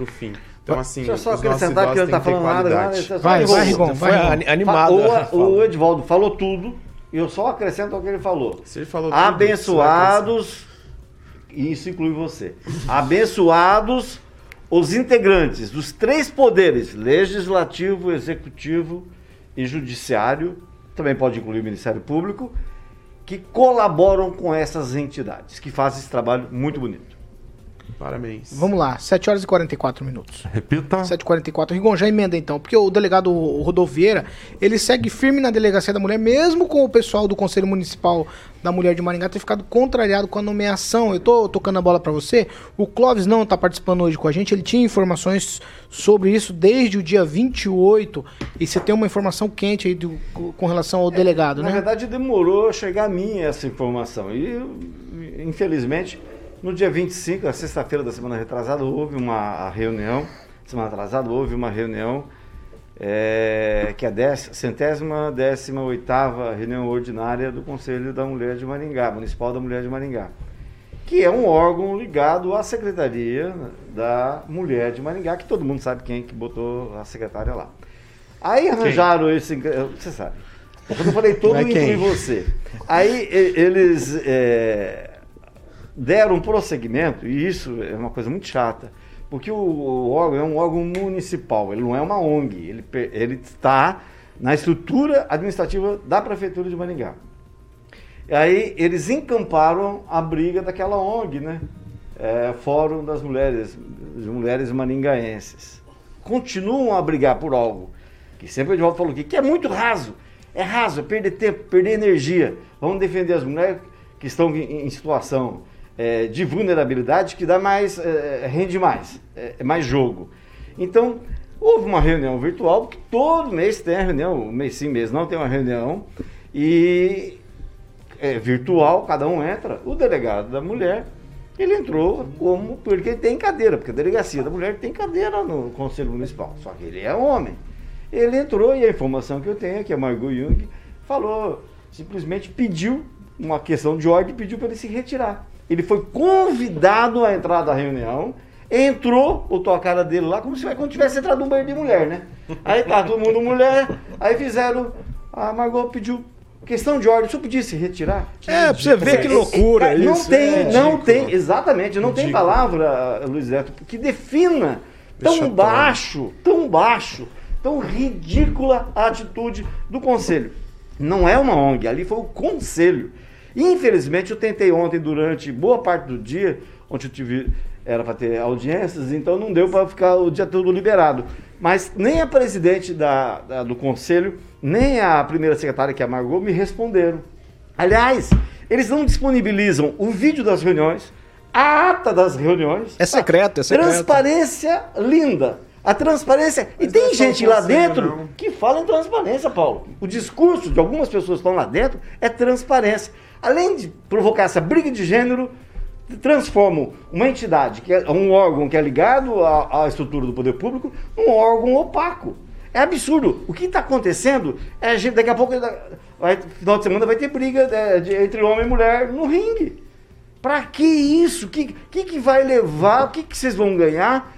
o fim. Então, assim, Deixa eu só acrescentar que ele idosos não tá falando nada. Vai, vai, Rigon, Foi vai, animado. O, a fala. o Edvaldo falou tudo e eu só acrescento ao que ele falou. Se ele falou tudo, Abençoados, e isso inclui você. Abençoados os integrantes dos três poderes, legislativo, executivo e judiciário, também pode incluir o Ministério Público, que colaboram com essas entidades, que fazem esse trabalho muito bonito. Parabéns. Vamos lá, 7 horas e 44 minutos. Repita. 7h44. Rigon, já emenda então, porque o delegado Rodolfo Vieira, ele segue firme na delegacia da mulher, mesmo com o pessoal do Conselho Municipal da Mulher de Maringá ter ficado contrariado com a nomeação. Eu tô tocando a bola pra você. O Clóvis não tá participando hoje com a gente, ele tinha informações sobre isso desde o dia 28. E você tem uma informação quente aí do- com relação ao delegado, Na né? verdade, demorou a chegar a mim essa informação. E, infelizmente, no dia 25, a sexta-feira da semana retrasada, houve uma reunião. Semana atrasada, houve uma reunião, é, que é a dez- centésima, décima oitava reunião ordinária do Conselho da Mulher de Maringá, Municipal da Mulher de Maringá. Que é um órgão ligado à Secretaria da Mulher de Maringá, que todo mundo sabe quem que botou a secretária lá. Aí arranjaram esse. Você sabe. Quando eu falei todo, é quem? inclui você. Aí eles é, deram prosseguimento, e isso é uma coisa muito chata, porque o, órgão é um órgão municipal, ele não é uma ONG, ele, ele está na estrutura administrativa da Prefeitura de Maringá. E aí eles encamparam a briga daquela ONG, né? É, Fórum das Mulheres, de Mulheres Maringaenses. Continuam a brigar por algo que sempre o Edvaldo falou aqui, que é muito raso. É raso, é perder tempo, perder energia. Vamos defender as mulheres que estão em, em situação é, de vulnerabilidade, que dá mais, é, rende mais, é, é mais jogo. Então, houve uma reunião virtual, porque todo mês tem a reunião, mês sim, mês não tem uma reunião, e é, virtual, cada um entra. O delegado da mulher, ele entrou como, porque tem cadeira, porque a delegacia da mulher tem cadeira no Conselho Municipal, só que ele é homem. Ele entrou e a informação que eu tenho é que a Margot Jung falou, simplesmente pediu uma questão de ordem pediu para ele se retirar. Ele foi convidado a entrar na reunião, entrou, botou a cara dele lá, como se quando tivesse entrado num banheiro de mulher, né? Aí tá todo mundo mulher, aí fizeram, a Margot pediu questão de ordem, se eu pedisse retirar. É, pra você ver que loucura Cara, não isso. tem, é não tem, exatamente, não tem Ridículo. palavra, Luiz Neto, que defina tão Vexatório. baixo, tão baixo, tão ridícula a atitude do conselho. Não é uma ONG, ali foi o conselho. Infelizmente, eu tentei ontem, durante boa parte do dia, onde eu tive, era para ter audiências, então não deu para ficar o dia todo liberado. Mas nem a presidente da, da- do conselho, nem a primeira secretária, que é a Margot, me responderam. Aliás, eles não disponibilizam o vídeo das reuniões, a ata das reuniões. É secreto, é secreto. Transparência linda. A transparência. e Mas tem não é gente lá dentro não. que fala em transparência, Paulo. O discurso de algumas pessoas que estão lá dentro é transparência. Além de provocar essa briga de gênero, transformam uma entidade, que é um órgão que é ligado à, à estrutura do poder público, num órgão opaco. É absurdo. O que está acontecendo é gente, daqui a pouco, vai, final de semana, vai ter briga é, de- entre homem e mulher no ringue. Pra que isso? O que, que, que vai levar? O que, que vocês vão ganhar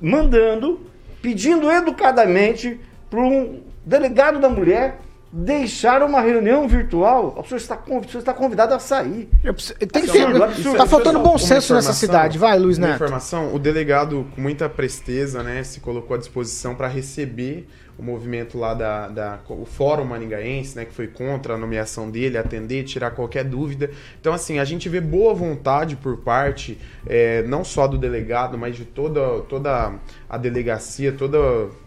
mandando, pedindo educadamente para um delegado da mulher deixar uma reunião virtual? O senhor está, conv- o senhor está convidado a sair. Tem que Absurdo, ter. absurdo. Tá faltando bom senso nessa cidade. Vai, Luiz Neto. informação, o delegado, com muita presteza, né, se colocou à disposição para receber o movimento lá da, da o Fórum Maningaense, né, que foi contra a nomeação dele, atender, tirar qualquer dúvida. Então, assim, a gente vê boa vontade por parte, é, não só do delegado, mas de toda, toda a delegacia, toda,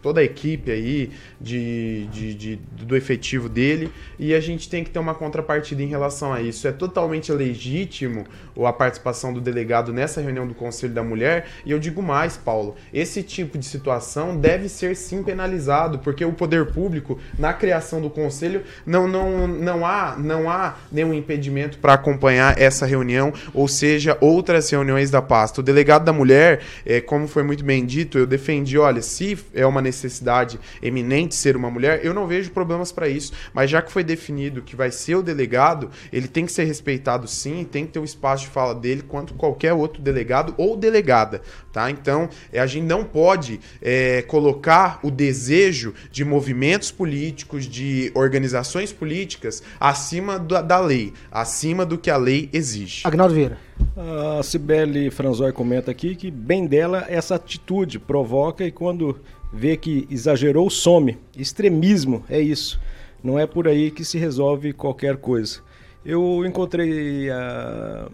toda a equipe aí de, de, de, do efetivo dele, e a gente tem que ter uma contrapartida em relação a isso. É totalmente legítimo a participação do delegado nessa reunião do Conselho da Mulher, e eu digo mais, Paulo, esse tipo de situação deve ser sim penalizado, porque o poder público, na criação do Conselho, não, não, não, há, não há nenhum impedimento para acompanhar essa reunião, ou seja, outras reuniões da pasta. O delegado da mulher, é, como foi muito bem dito, eu defendi, olha, se é uma necessidade eminente ser uma mulher, eu não vejo problemas para isso, mas já que foi definido que vai ser o delegado, ele tem que ser respeitado sim, tem que ter o espaço de fala dele quanto qualquer outro delegado ou delegada, tá? Então, é, a gente não pode é, colocar o desejo de movimentos políticos, de organizações políticas acima da, da lei, acima do que a lei exige. Agnaldo Vieira. A Cibele Franzói comenta aqui que bem dela essa atitude provoca e quando vê que exagerou, some. Extremismo é isso. Não é por aí que se resolve qualquer coisa. Eu encontrei a,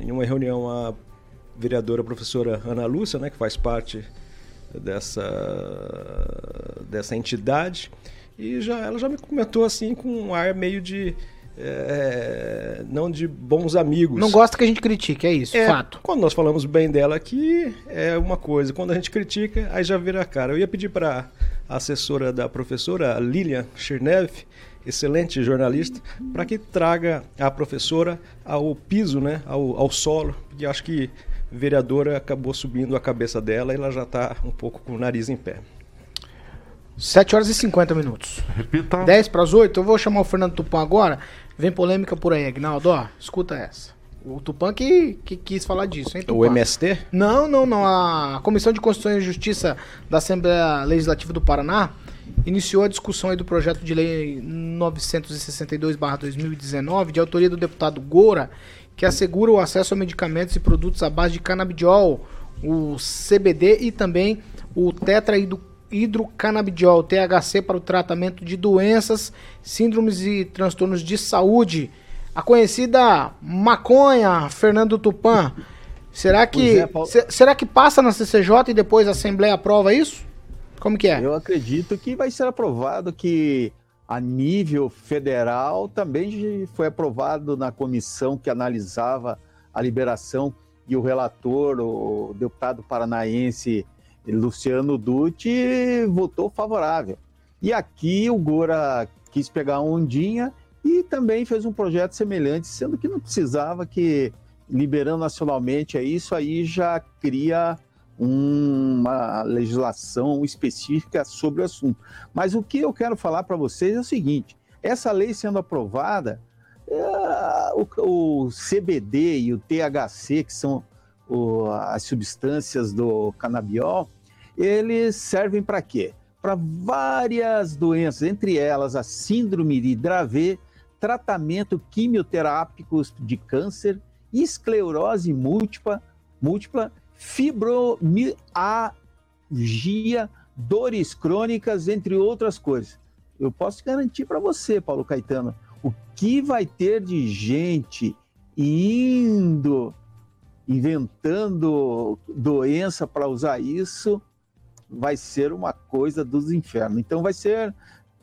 em uma reunião a vereadora professora Ana Lúcia, né, que faz parte dessa, dessa entidade, e já, ela já me comentou assim com um ar meio de é, não de bons amigos. Não gosta que a gente critique, é isso, É, fato. Quando nós falamos bem dela aqui, é uma coisa. Quando a gente critica, aí já vira a cara. Eu ia pedir para a assessora da professora, Lilian Chernev, excelente jornalista, para que traga a professora ao piso, né, ao, ao solo, porque acho que vereadora acabou subindo a cabeça dela e ela já está um pouco com o nariz em pé. 7 horas e 50 minutos. Repita. 10 para as 8, eu vou chamar o Fernando Tupan agora. Vem polêmica por aí, Agnaldo, ó, escuta essa. O Tupan que, que quis falar disso, hein, Tupan? O MST? Não, não, não. A Comissão de Constituição e Justiça da Assembleia Legislativa do Paraná iniciou a discussão aí do projeto de lei 962-2019, de autoria do deputado Goura, que assegura o acesso a medicamentos e produtos à base de canabidiol, o CBD e também o tetrahidrocanabidiol, THC, para o tratamento de doenças, síndromes e transtornos de saúde. A conhecida maconha, Fernando Tupan. Será que, é, Paulo. se- será que passa na CCJ e depois a Assembleia aprova isso? Como que é? Eu acredito que vai ser aprovado que a nível federal também foi aprovado na comissão que analisava a liberação e o relator, o deputado paranaense Luciano Dutti, votou favorável. E aqui o Gora quis pegar a ondinha e também fez um projeto semelhante, sendo que não precisava que liberando nacionalmente é isso aí já cria uma legislação específica sobre o assunto. Mas o que eu quero falar para vocês é o seguinte: essa lei sendo aprovada, é, o, o CBD e o THC, que são o- as substâncias do canabiol, eles servem para quê? Para várias doenças, entre elas a síndrome de Dravet, tratamento quimioterápico de câncer, esclerose múltipla, múltipla fibromialgia, dores crônicas, entre outras coisas. Eu posso garantir para você, Paulo Caetano, o que vai ter de gente indo, inventando doença para usar isso, vai ser uma coisa dos infernos. Então vai ser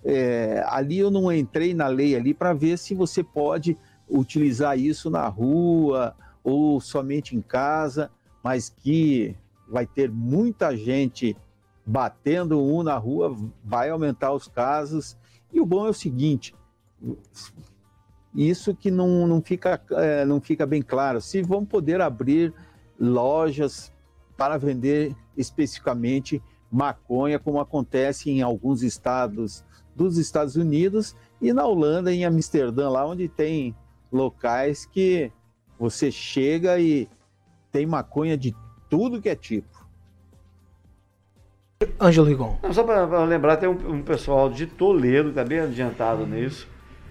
é, ali eu não entrei na lei ali para ver se você pode utilizar isso na rua ou somente em casa, mas que vai ter muita gente batendo um na rua, vai aumentar os casos. E o bom é o seguinte: isso que não, não, fica, eh, não fica bem claro. Se vão poder abrir lojas para vender especificamente maconha, como acontece em alguns estados dos Estados Unidos e na Holanda, em Amsterdã, lá onde tem locais que você chega e tem maconha de tudo que é tipo. Ângelo Rigon. Não, só para lembrar, tem um, um pessoal de Toledo que está bem adiantado nisso,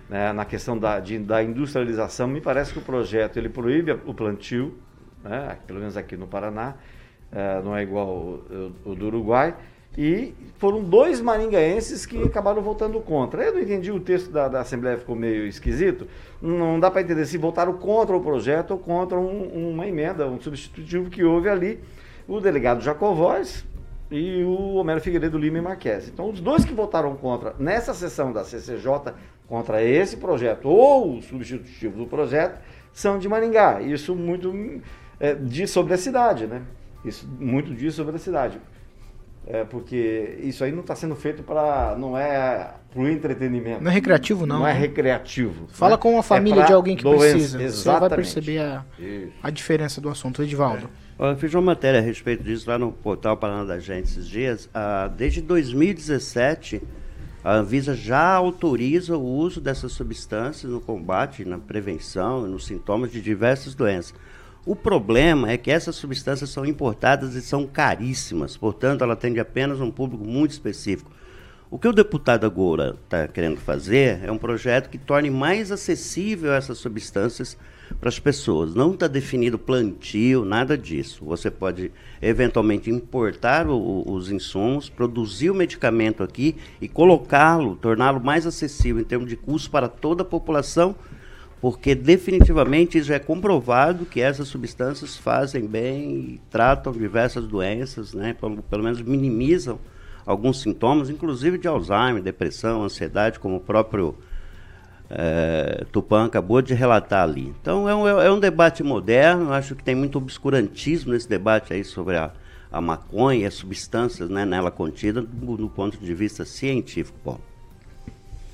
né, na questão da, de- da industrialização. Me parece que o projeto ele proíbe o plantio, né, pelo menos aqui no Paraná, eh, não é igual o, o- o do Uruguai, E foram dois maringaenses que acabaram votando contra. Eu não entendi o texto da, da Assembleia, ficou meio esquisito. Não dá para entender se votaram contra o projeto ou contra um- uma emenda, um substitutivo que houve ali. O delegado Jacovóis e o Homero Figueiredo Lima e Marques. Então, os dois que votaram contra nessa sessão da CCJ contra esse projeto ou o substitutivo do projeto são de Maringá. Isso muito é, diz sobre a cidade, né? Isso muito diz sobre a cidade. É, porque isso aí não está sendo feito para. não é para o entretenimento. Não é recreativo, não, Não é né? recreativo. Fala né? com a É família pra de alguém que doença. precisa. Você vai Exatamente. perceber a, Isso. a diferença do assunto. Edivaldo. Ó, Eu fiz uma matéria a respeito disso lá no portal Paraná da Gente esses dias. Ah, desde 2017, a Anvisa já autoriza o uso dessas substâncias no combate, na prevenção e nos sintomas de diversas doenças. O problema é que essas substâncias são importadas e são caríssimas, portanto, ela atende apenas um público muito específico. O que o deputado Agora está querendo fazer é um projeto que torne mais acessível essas substâncias para as pessoas. Não está definido plantio, nada disso. Você pode eventualmente importar o- os insumos, produzir o medicamento aqui e colocá-lo, torná-lo mais acessível em termos de custo para toda a população, porque definitivamente isso é comprovado que essas substâncias fazem bem e tratam diversas doenças, né? pelo, pelo menos minimizam alguns sintomas, inclusive de Alzheimer, depressão, ansiedade, como o próprio eh, Tupã acabou de relatar ali. Então é um, é um debate moderno, acho que tem muito obscurantismo nesse debate aí sobre a, a maconha e as substâncias né, nela contidas do, do ponto de vista científico, Paulo.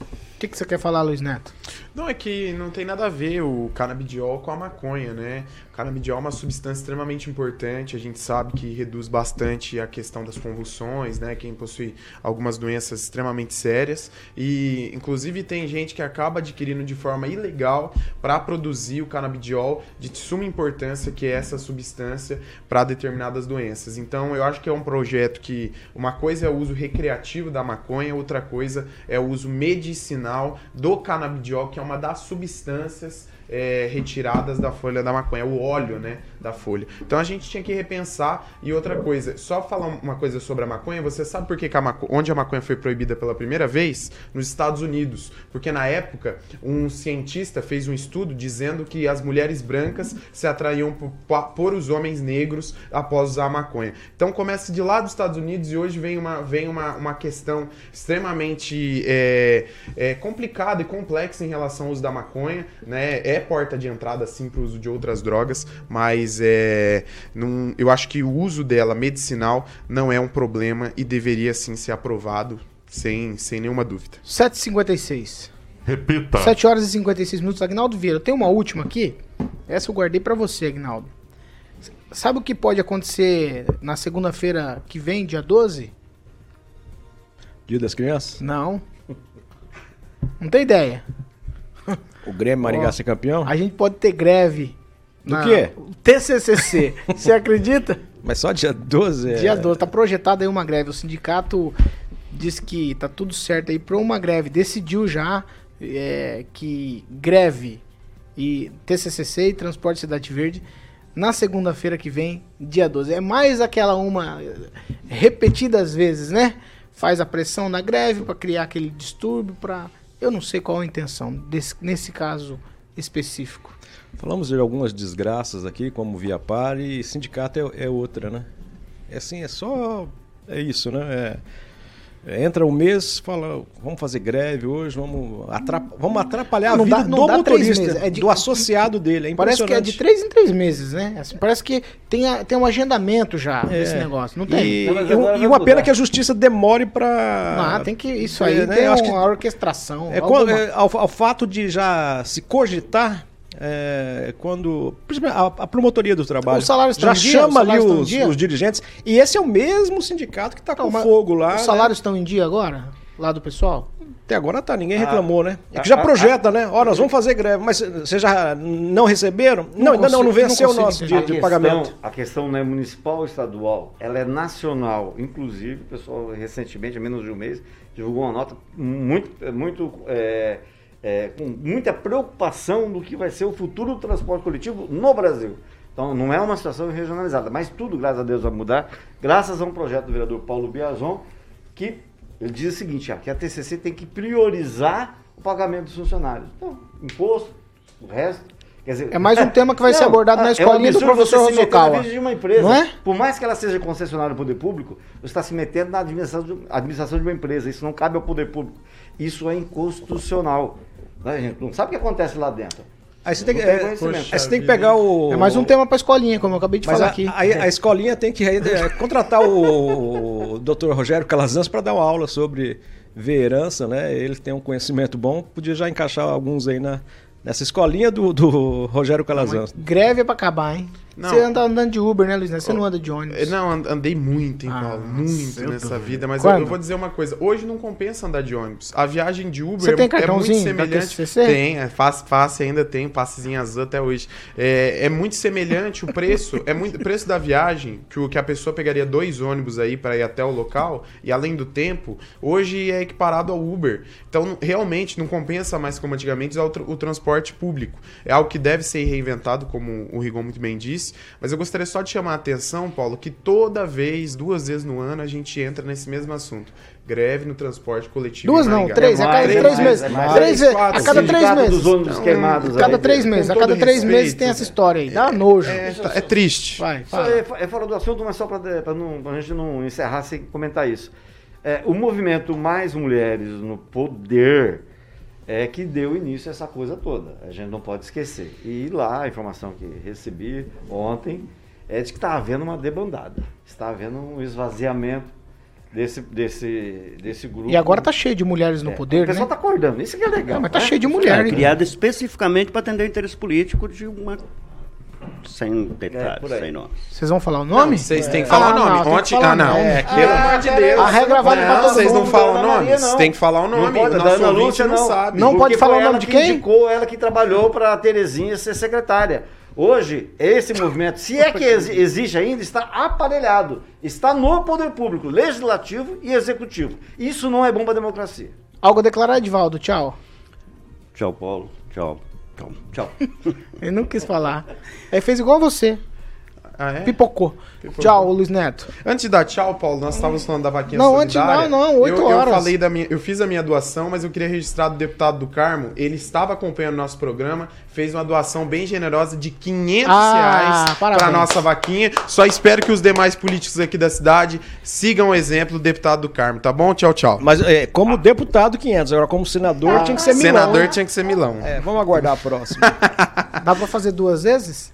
O que, que você quer falar, Luiz Neto? Não, é que não tem nada a ver o canabidiol com a maconha, né? O canabidiol é uma substância extremamente importante, a gente sabe que reduz bastante a questão das convulsões, né? Quem possui algumas doenças extremamente sérias e, inclusive, tem gente que acaba adquirindo de forma ilegal para produzir o canabidiol de suma importância, que é essa substância para determinadas doenças. Então, eu acho que é um projeto que uma coisa é o uso recreativo da maconha, outra coisa é o uso medicinal do canabidiol, que é uma das substâncias é, retiradas da folha da maconha, o óleo, né, da folha. Então a gente tinha que repensar e outra coisa, só falar uma coisa sobre a maconha, você sabe por que, que a maco... onde a maconha foi proibida pela primeira vez? Nos Estados Unidos, porque na época um cientista fez um estudo dizendo que as mulheres brancas se atraíam por, por os homens negros após usar a maconha. Então começa de lá dos Estados Unidos e hoje vem uma, vem uma, uma questão extremamente é, é, complicada e complexa em relação ao uso da maconha, né? É porta de entrada sim para o uso de outras drogas, mas é, não, eu acho que o uso dela medicinal não é um problema e deveria sim ser aprovado sem, sem nenhuma dúvida. 7h56. Repita. 7 horas e 56 minutos. Agnaldo Vieira, tem uma última aqui. Essa eu guardei pra você, Agnaldo. Sabe o que pode acontecer na segunda-feira que vem, dia 12? Dia das Crianças? Não. Não tem ideia. O Grêmio Maringá Ó, ser campeão? A gente pode ter greve. Do quê? TCCC. Você acredita? Mas só dia 12? É... Dia 12. Tá projetada aí uma greve. O sindicato diz que tá tudo certo aí pra uma greve. Decidiu já é, que greve e TCCC e Transporte Cidade Verde na segunda-feira que vem, dia 12. É mais aquela uma eh, repetidas vezes, né? Faz a pressão na greve pra criar aquele distúrbio para eu não sei qual a intenção desse, nesse caso específico. Falamos de algumas desgraças aqui, como Via Par, e sindicato é, é outra, né? É assim, é só. É isso, né? É- é, entra um mês, fala, vamos fazer greve hoje, vamos, atrap- vamos atrapalhar Não a vida dá- não do dá três motorista, meses, é de- do associado dele. É Parece que é de três em três meses, né? Assim, parece que tem, a- tem um agendamento já É. esse negócio. Não tem? E, e- e uma mudar. pena que a justiça demore para. Ah, tem que. Isso aí É, né? tem Eu acho uma que- orquestração. É, alguma- quando- é, ao, ao fato de já se cogitar é, quando principalmente a, a promotoria do trabalho já chama Os ali os, os dirigentes e esse é o mesmo sindicato que está com Não, fogo lá. Os né? salários estão em dia agora? Lá do pessoal? Até agora tá, ninguém Ah, reclamou, né? É ah, que já ah, projeta, né? Ó, nós vamos fazer greve, mas vocês já não receberam? Não, ainda não, consigo- não venceu o não nosso dia de pagamento. a questão não é municipal ou estadual, ela é nacional. Inclusive, o pessoal recentemente, há menos de um mês, divulgou uma nota muito, muito é, é, com muita preocupação do que vai ser o futuro do transporte coletivo no Brasil. Então não é uma situação regionalizada, mas tudo, graças a Deus, vai mudar, graças a um projeto do vereador Paulo Biazon, que ele diz o seguinte, ah, que a TCC tem que priorizar o pagamento dos funcionários. Então, imposto, o resto. Dizer, É mais um tema que vai ser abordado na é escolinha do absurdo professor você de uma empresa. Não é? Por mais que ela seja concessionária do poder público, você está se metendo na administração de, administração de uma empresa. Isso não cabe ao poder público. Isso é inconstitucional. Né, A gente não sabe o que acontece lá dentro. Aí você tem que, é, conhecimento. aí você tem que pegar o. É mais um tema pra escolinha, como eu acabei de Mas falar a, aqui. a, a escolinha tem que é, contratar o, Dr. Rogério Calazans para dar uma aula sobre ver herança, né? Ele tem um conhecimento bom, podia já encaixar alguns aí na, nessa escolinha do, do Rogério Calazans. Greve é pra acabar, hein? Não. Você anda andando de Uber, né, Luiz? Você não anda de É, ônibus. Não, and- andei muito, hein, Ah, Paulo? nossa, Muito nessa vida. Mas eu, eu vou dizer uma coisa. Hoje não compensa andar de ônibus. A viagem de Uber é, é muito semelhante. Tem, é face, face ainda tem, passezinho azul até hoje. É, é muito semelhante o preço. é muito o preço da viagem, que, o, que a pessoa pegaria dois ônibus aí para ir até o local, e além do tempo, hoje é equiparado ao Uber. Então, não- realmente, não compensa mais como antigamente usar o, o transporte público. É algo que deve ser reinventado, como o Rigon muito bem disse. Mas eu gostaria só de chamar a atenção, Paulo, que toda vez, duas vezes no ano, a gente entra nesse mesmo assunto. Greve no transporte coletivo. Duas não, Maringá. três. A cada três é mais, meses. é mais. Três vezes. A cada três Sindicato meses. dos ônibus Então, queimados. Cada aí. três meses. A cada três respeito, meses tem essa história aí. Dá nojo. É, tá- é triste. Vai, é, é fora do assunto, mas só para a gente não encerrar sem comentar isso. É, o movimento Mais Mulheres no Poder é que deu início a essa coisa toda. A gente não pode esquecer. E lá, a informação que recebi ontem é de que está havendo uma debandada. Está havendo um esvaziamento desse, desse, desse grupo. E agora tá cheio de mulheres no É, poder, O pessoal né? está acordando. Isso que é legal. Não, mas tá né? cheio de É, mulher, hein? criada especificamente para atender o interesse político de uma. Sem detalhes, aí. sem nomes. Vocês vão falar o nome? Vocês têm que falar Ah, o nome. não, Ontem, falar ah, não. nome. É, Ah, pelo amor de Deus. a regra vale pra Não, todo Vocês não falam o nome. não. Tem que falar o Não nome. pode, o nosso Dona ouvinte Lúcia não, não. sabe. Não pode falar o nome de que quem? indicou, ela que trabalhou para a Terezinha ser secretária. Hoje, esse movimento, se é que exi- existe ainda, está aparelhado. Está no poder público, legislativo e executivo. Isso não é bom para a democracia. Algo a declarar, Edvaldo? Tchau. Tchau, Paulo. Tchau. Tchau. Tchau. Ele não quis falar. Ele fez igual você. Ah, é? Pipocou. Tchau, Luiz Neto. Antes de dar tchau, Paulo, nós estávamos falando da vaquinha Não, antes- solidária. não, não, oito eu, horas. Eu falei da minha, eu fiz a minha doação, mas eu queria registrar do deputado do Carmo. Ele estava acompanhando nosso programa, fez uma doação bem generosa de 500 Ah, reais para nossa vaquinha. Só espero que os demais políticos aqui da cidade sigam o exemplo do deputado do Carmo, tá bom? Tchau, tchau. Mas é, como deputado 500, agora como senador tinha que ser milão. Senador né? tinha que ser Milão. É, vamos aguardar a próxima. Dá pra fazer duas vezes?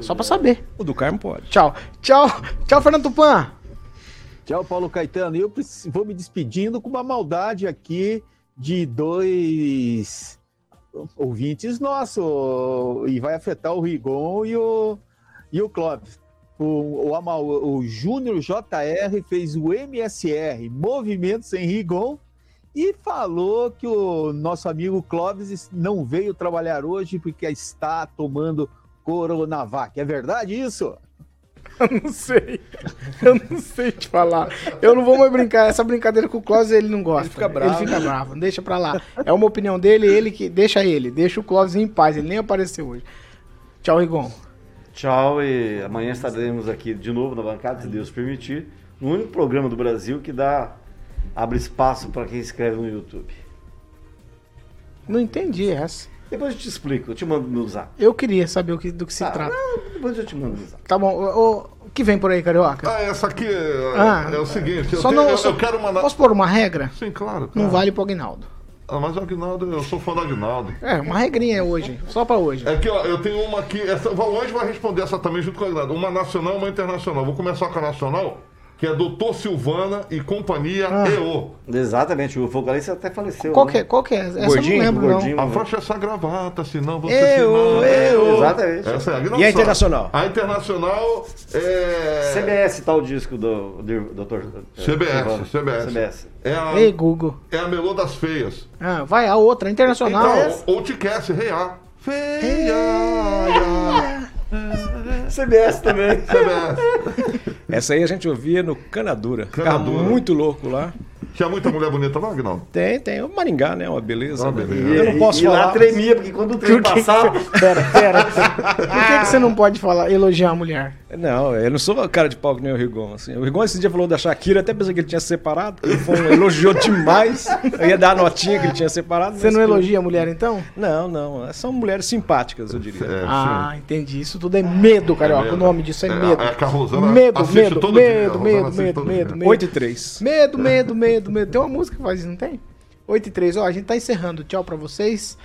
Só pra saber. o do Carmo pode. Tchau. Tchau. Tchau, Fernando Tupan. Tchau, Paulo Caetano. Eu vou me despedindo com uma maldade aqui de dois ouvintes nossos. E vai afetar o Rigon e o, e o Clóvis. O, o, o Júnior JR fez o MSR, Movimento Sem Rigon, e falou que o nosso amigo Clóvis não veio trabalhar hoje porque está tomando Coronavac. É verdade isso? Eu não sei. Eu não sei te falar. Eu não vou mais brincar. Essa brincadeira com o Clóvis ele não gosta. Ele fica bravo. Ele fica bravo. Deixa pra lá. É uma opinião dele, ele que. Deixa ele. Deixa o Clóvis em paz. Ele nem apareceu hoje. Tchau, Rigon. Tchau e amanhã estaremos aqui de novo na bancada, se Deus permitir, no único programa do Brasil que dá abre espaço para quem escreve no YouTube. Não entendi essa. Depois eu te explico, eu te mando no zap. Eu queria saber o que, do que se Tá, trata. não, depois eu te mando no zap. Tá bom. O, o- o que vem por aí, Carioca? Ah, essa aqui é, Ah. é o seguinte, eu, Só tenho- não- eu- só- eu quero uma... na- Posso pôr uma regra? Sim, claro. Não claro. vale pro Aguinaldo. Ah, mas o Aguinaldo, eu sou fã do Aguinaldo. É, uma regrinha hoje. Só pra hoje. É que ó, eu tenho uma aqui, essa, o vai responder essa também junto com a Aguinaldo. Uma nacional e uma internacional. Vou começar com a nacional, que é Doutor Silvana e Companhia Ah. EO. Exatamente, o vocalista até faleceu. Qual né? que é? Qual que é? Essa Gordinho, eu não lembro, gordinho. não. Afrocha essa gravata, senão você Eu, se não... eu. Exatamente. Essa é a E a internacional? A internacional é... CBS, tal disco do, do Dr. CBS, CBS. CBS. É a, Ei, Google. é a Melô das Feias. Ah, vai, a outra, a internacional. Então, ou Ticast, Reia. Feia. CBS também. CBS. Essa aí a gente ouvia no Canadura. Ficava Canadura. muito louco lá. Tinha muita mulher bonita lá, Aguinaldo? Tem, tem. O Maringá, né? Uma beleza. Uma né? beleza. Eu não posso e falar. lá tremia, porque quando o trem que passava. Pera, pera. Por que, que você não pode falar, elogiar a mulher? Não, eu não sou cara de pau que nem o Rigon. Assim. O Rigon esse dia falou da Shakira, até pensei que ele tinha separado. Ele foi, elogiou demais. Eu ia dar a notinha que ele tinha separado. Você não que- elogia a mulher, então? Não, não. São mulheres simpáticas, eu diria. É, Ah, entendi. Isso tudo é medo, carioca. O nome disso é É, medo. é a Rosana Medo, medo, medo, medo, medo, todo medo, dia. medo. 8 e 3. Medo, medo, medo, medo. Tem uma música que faz isso, não tem? 8 e 3. Ó, a gente tá encerrando. Tchau pra vocês.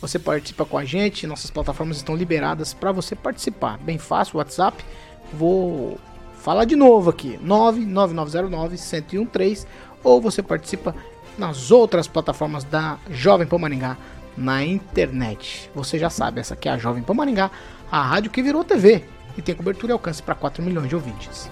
Você participa com a gente. Nossas plataformas estão liberadas pra você participar. Bem fácil, WhatsApp. Vou falar de novo aqui. 99909-1013. Ou você participa nas outras plataformas da Jovem Pan Maringá na internet. Você já sabe, essa aqui é a Jovem Pan Maringá, a rádio que virou TV e tem cobertura e alcance para 4 milhões de ouvintes.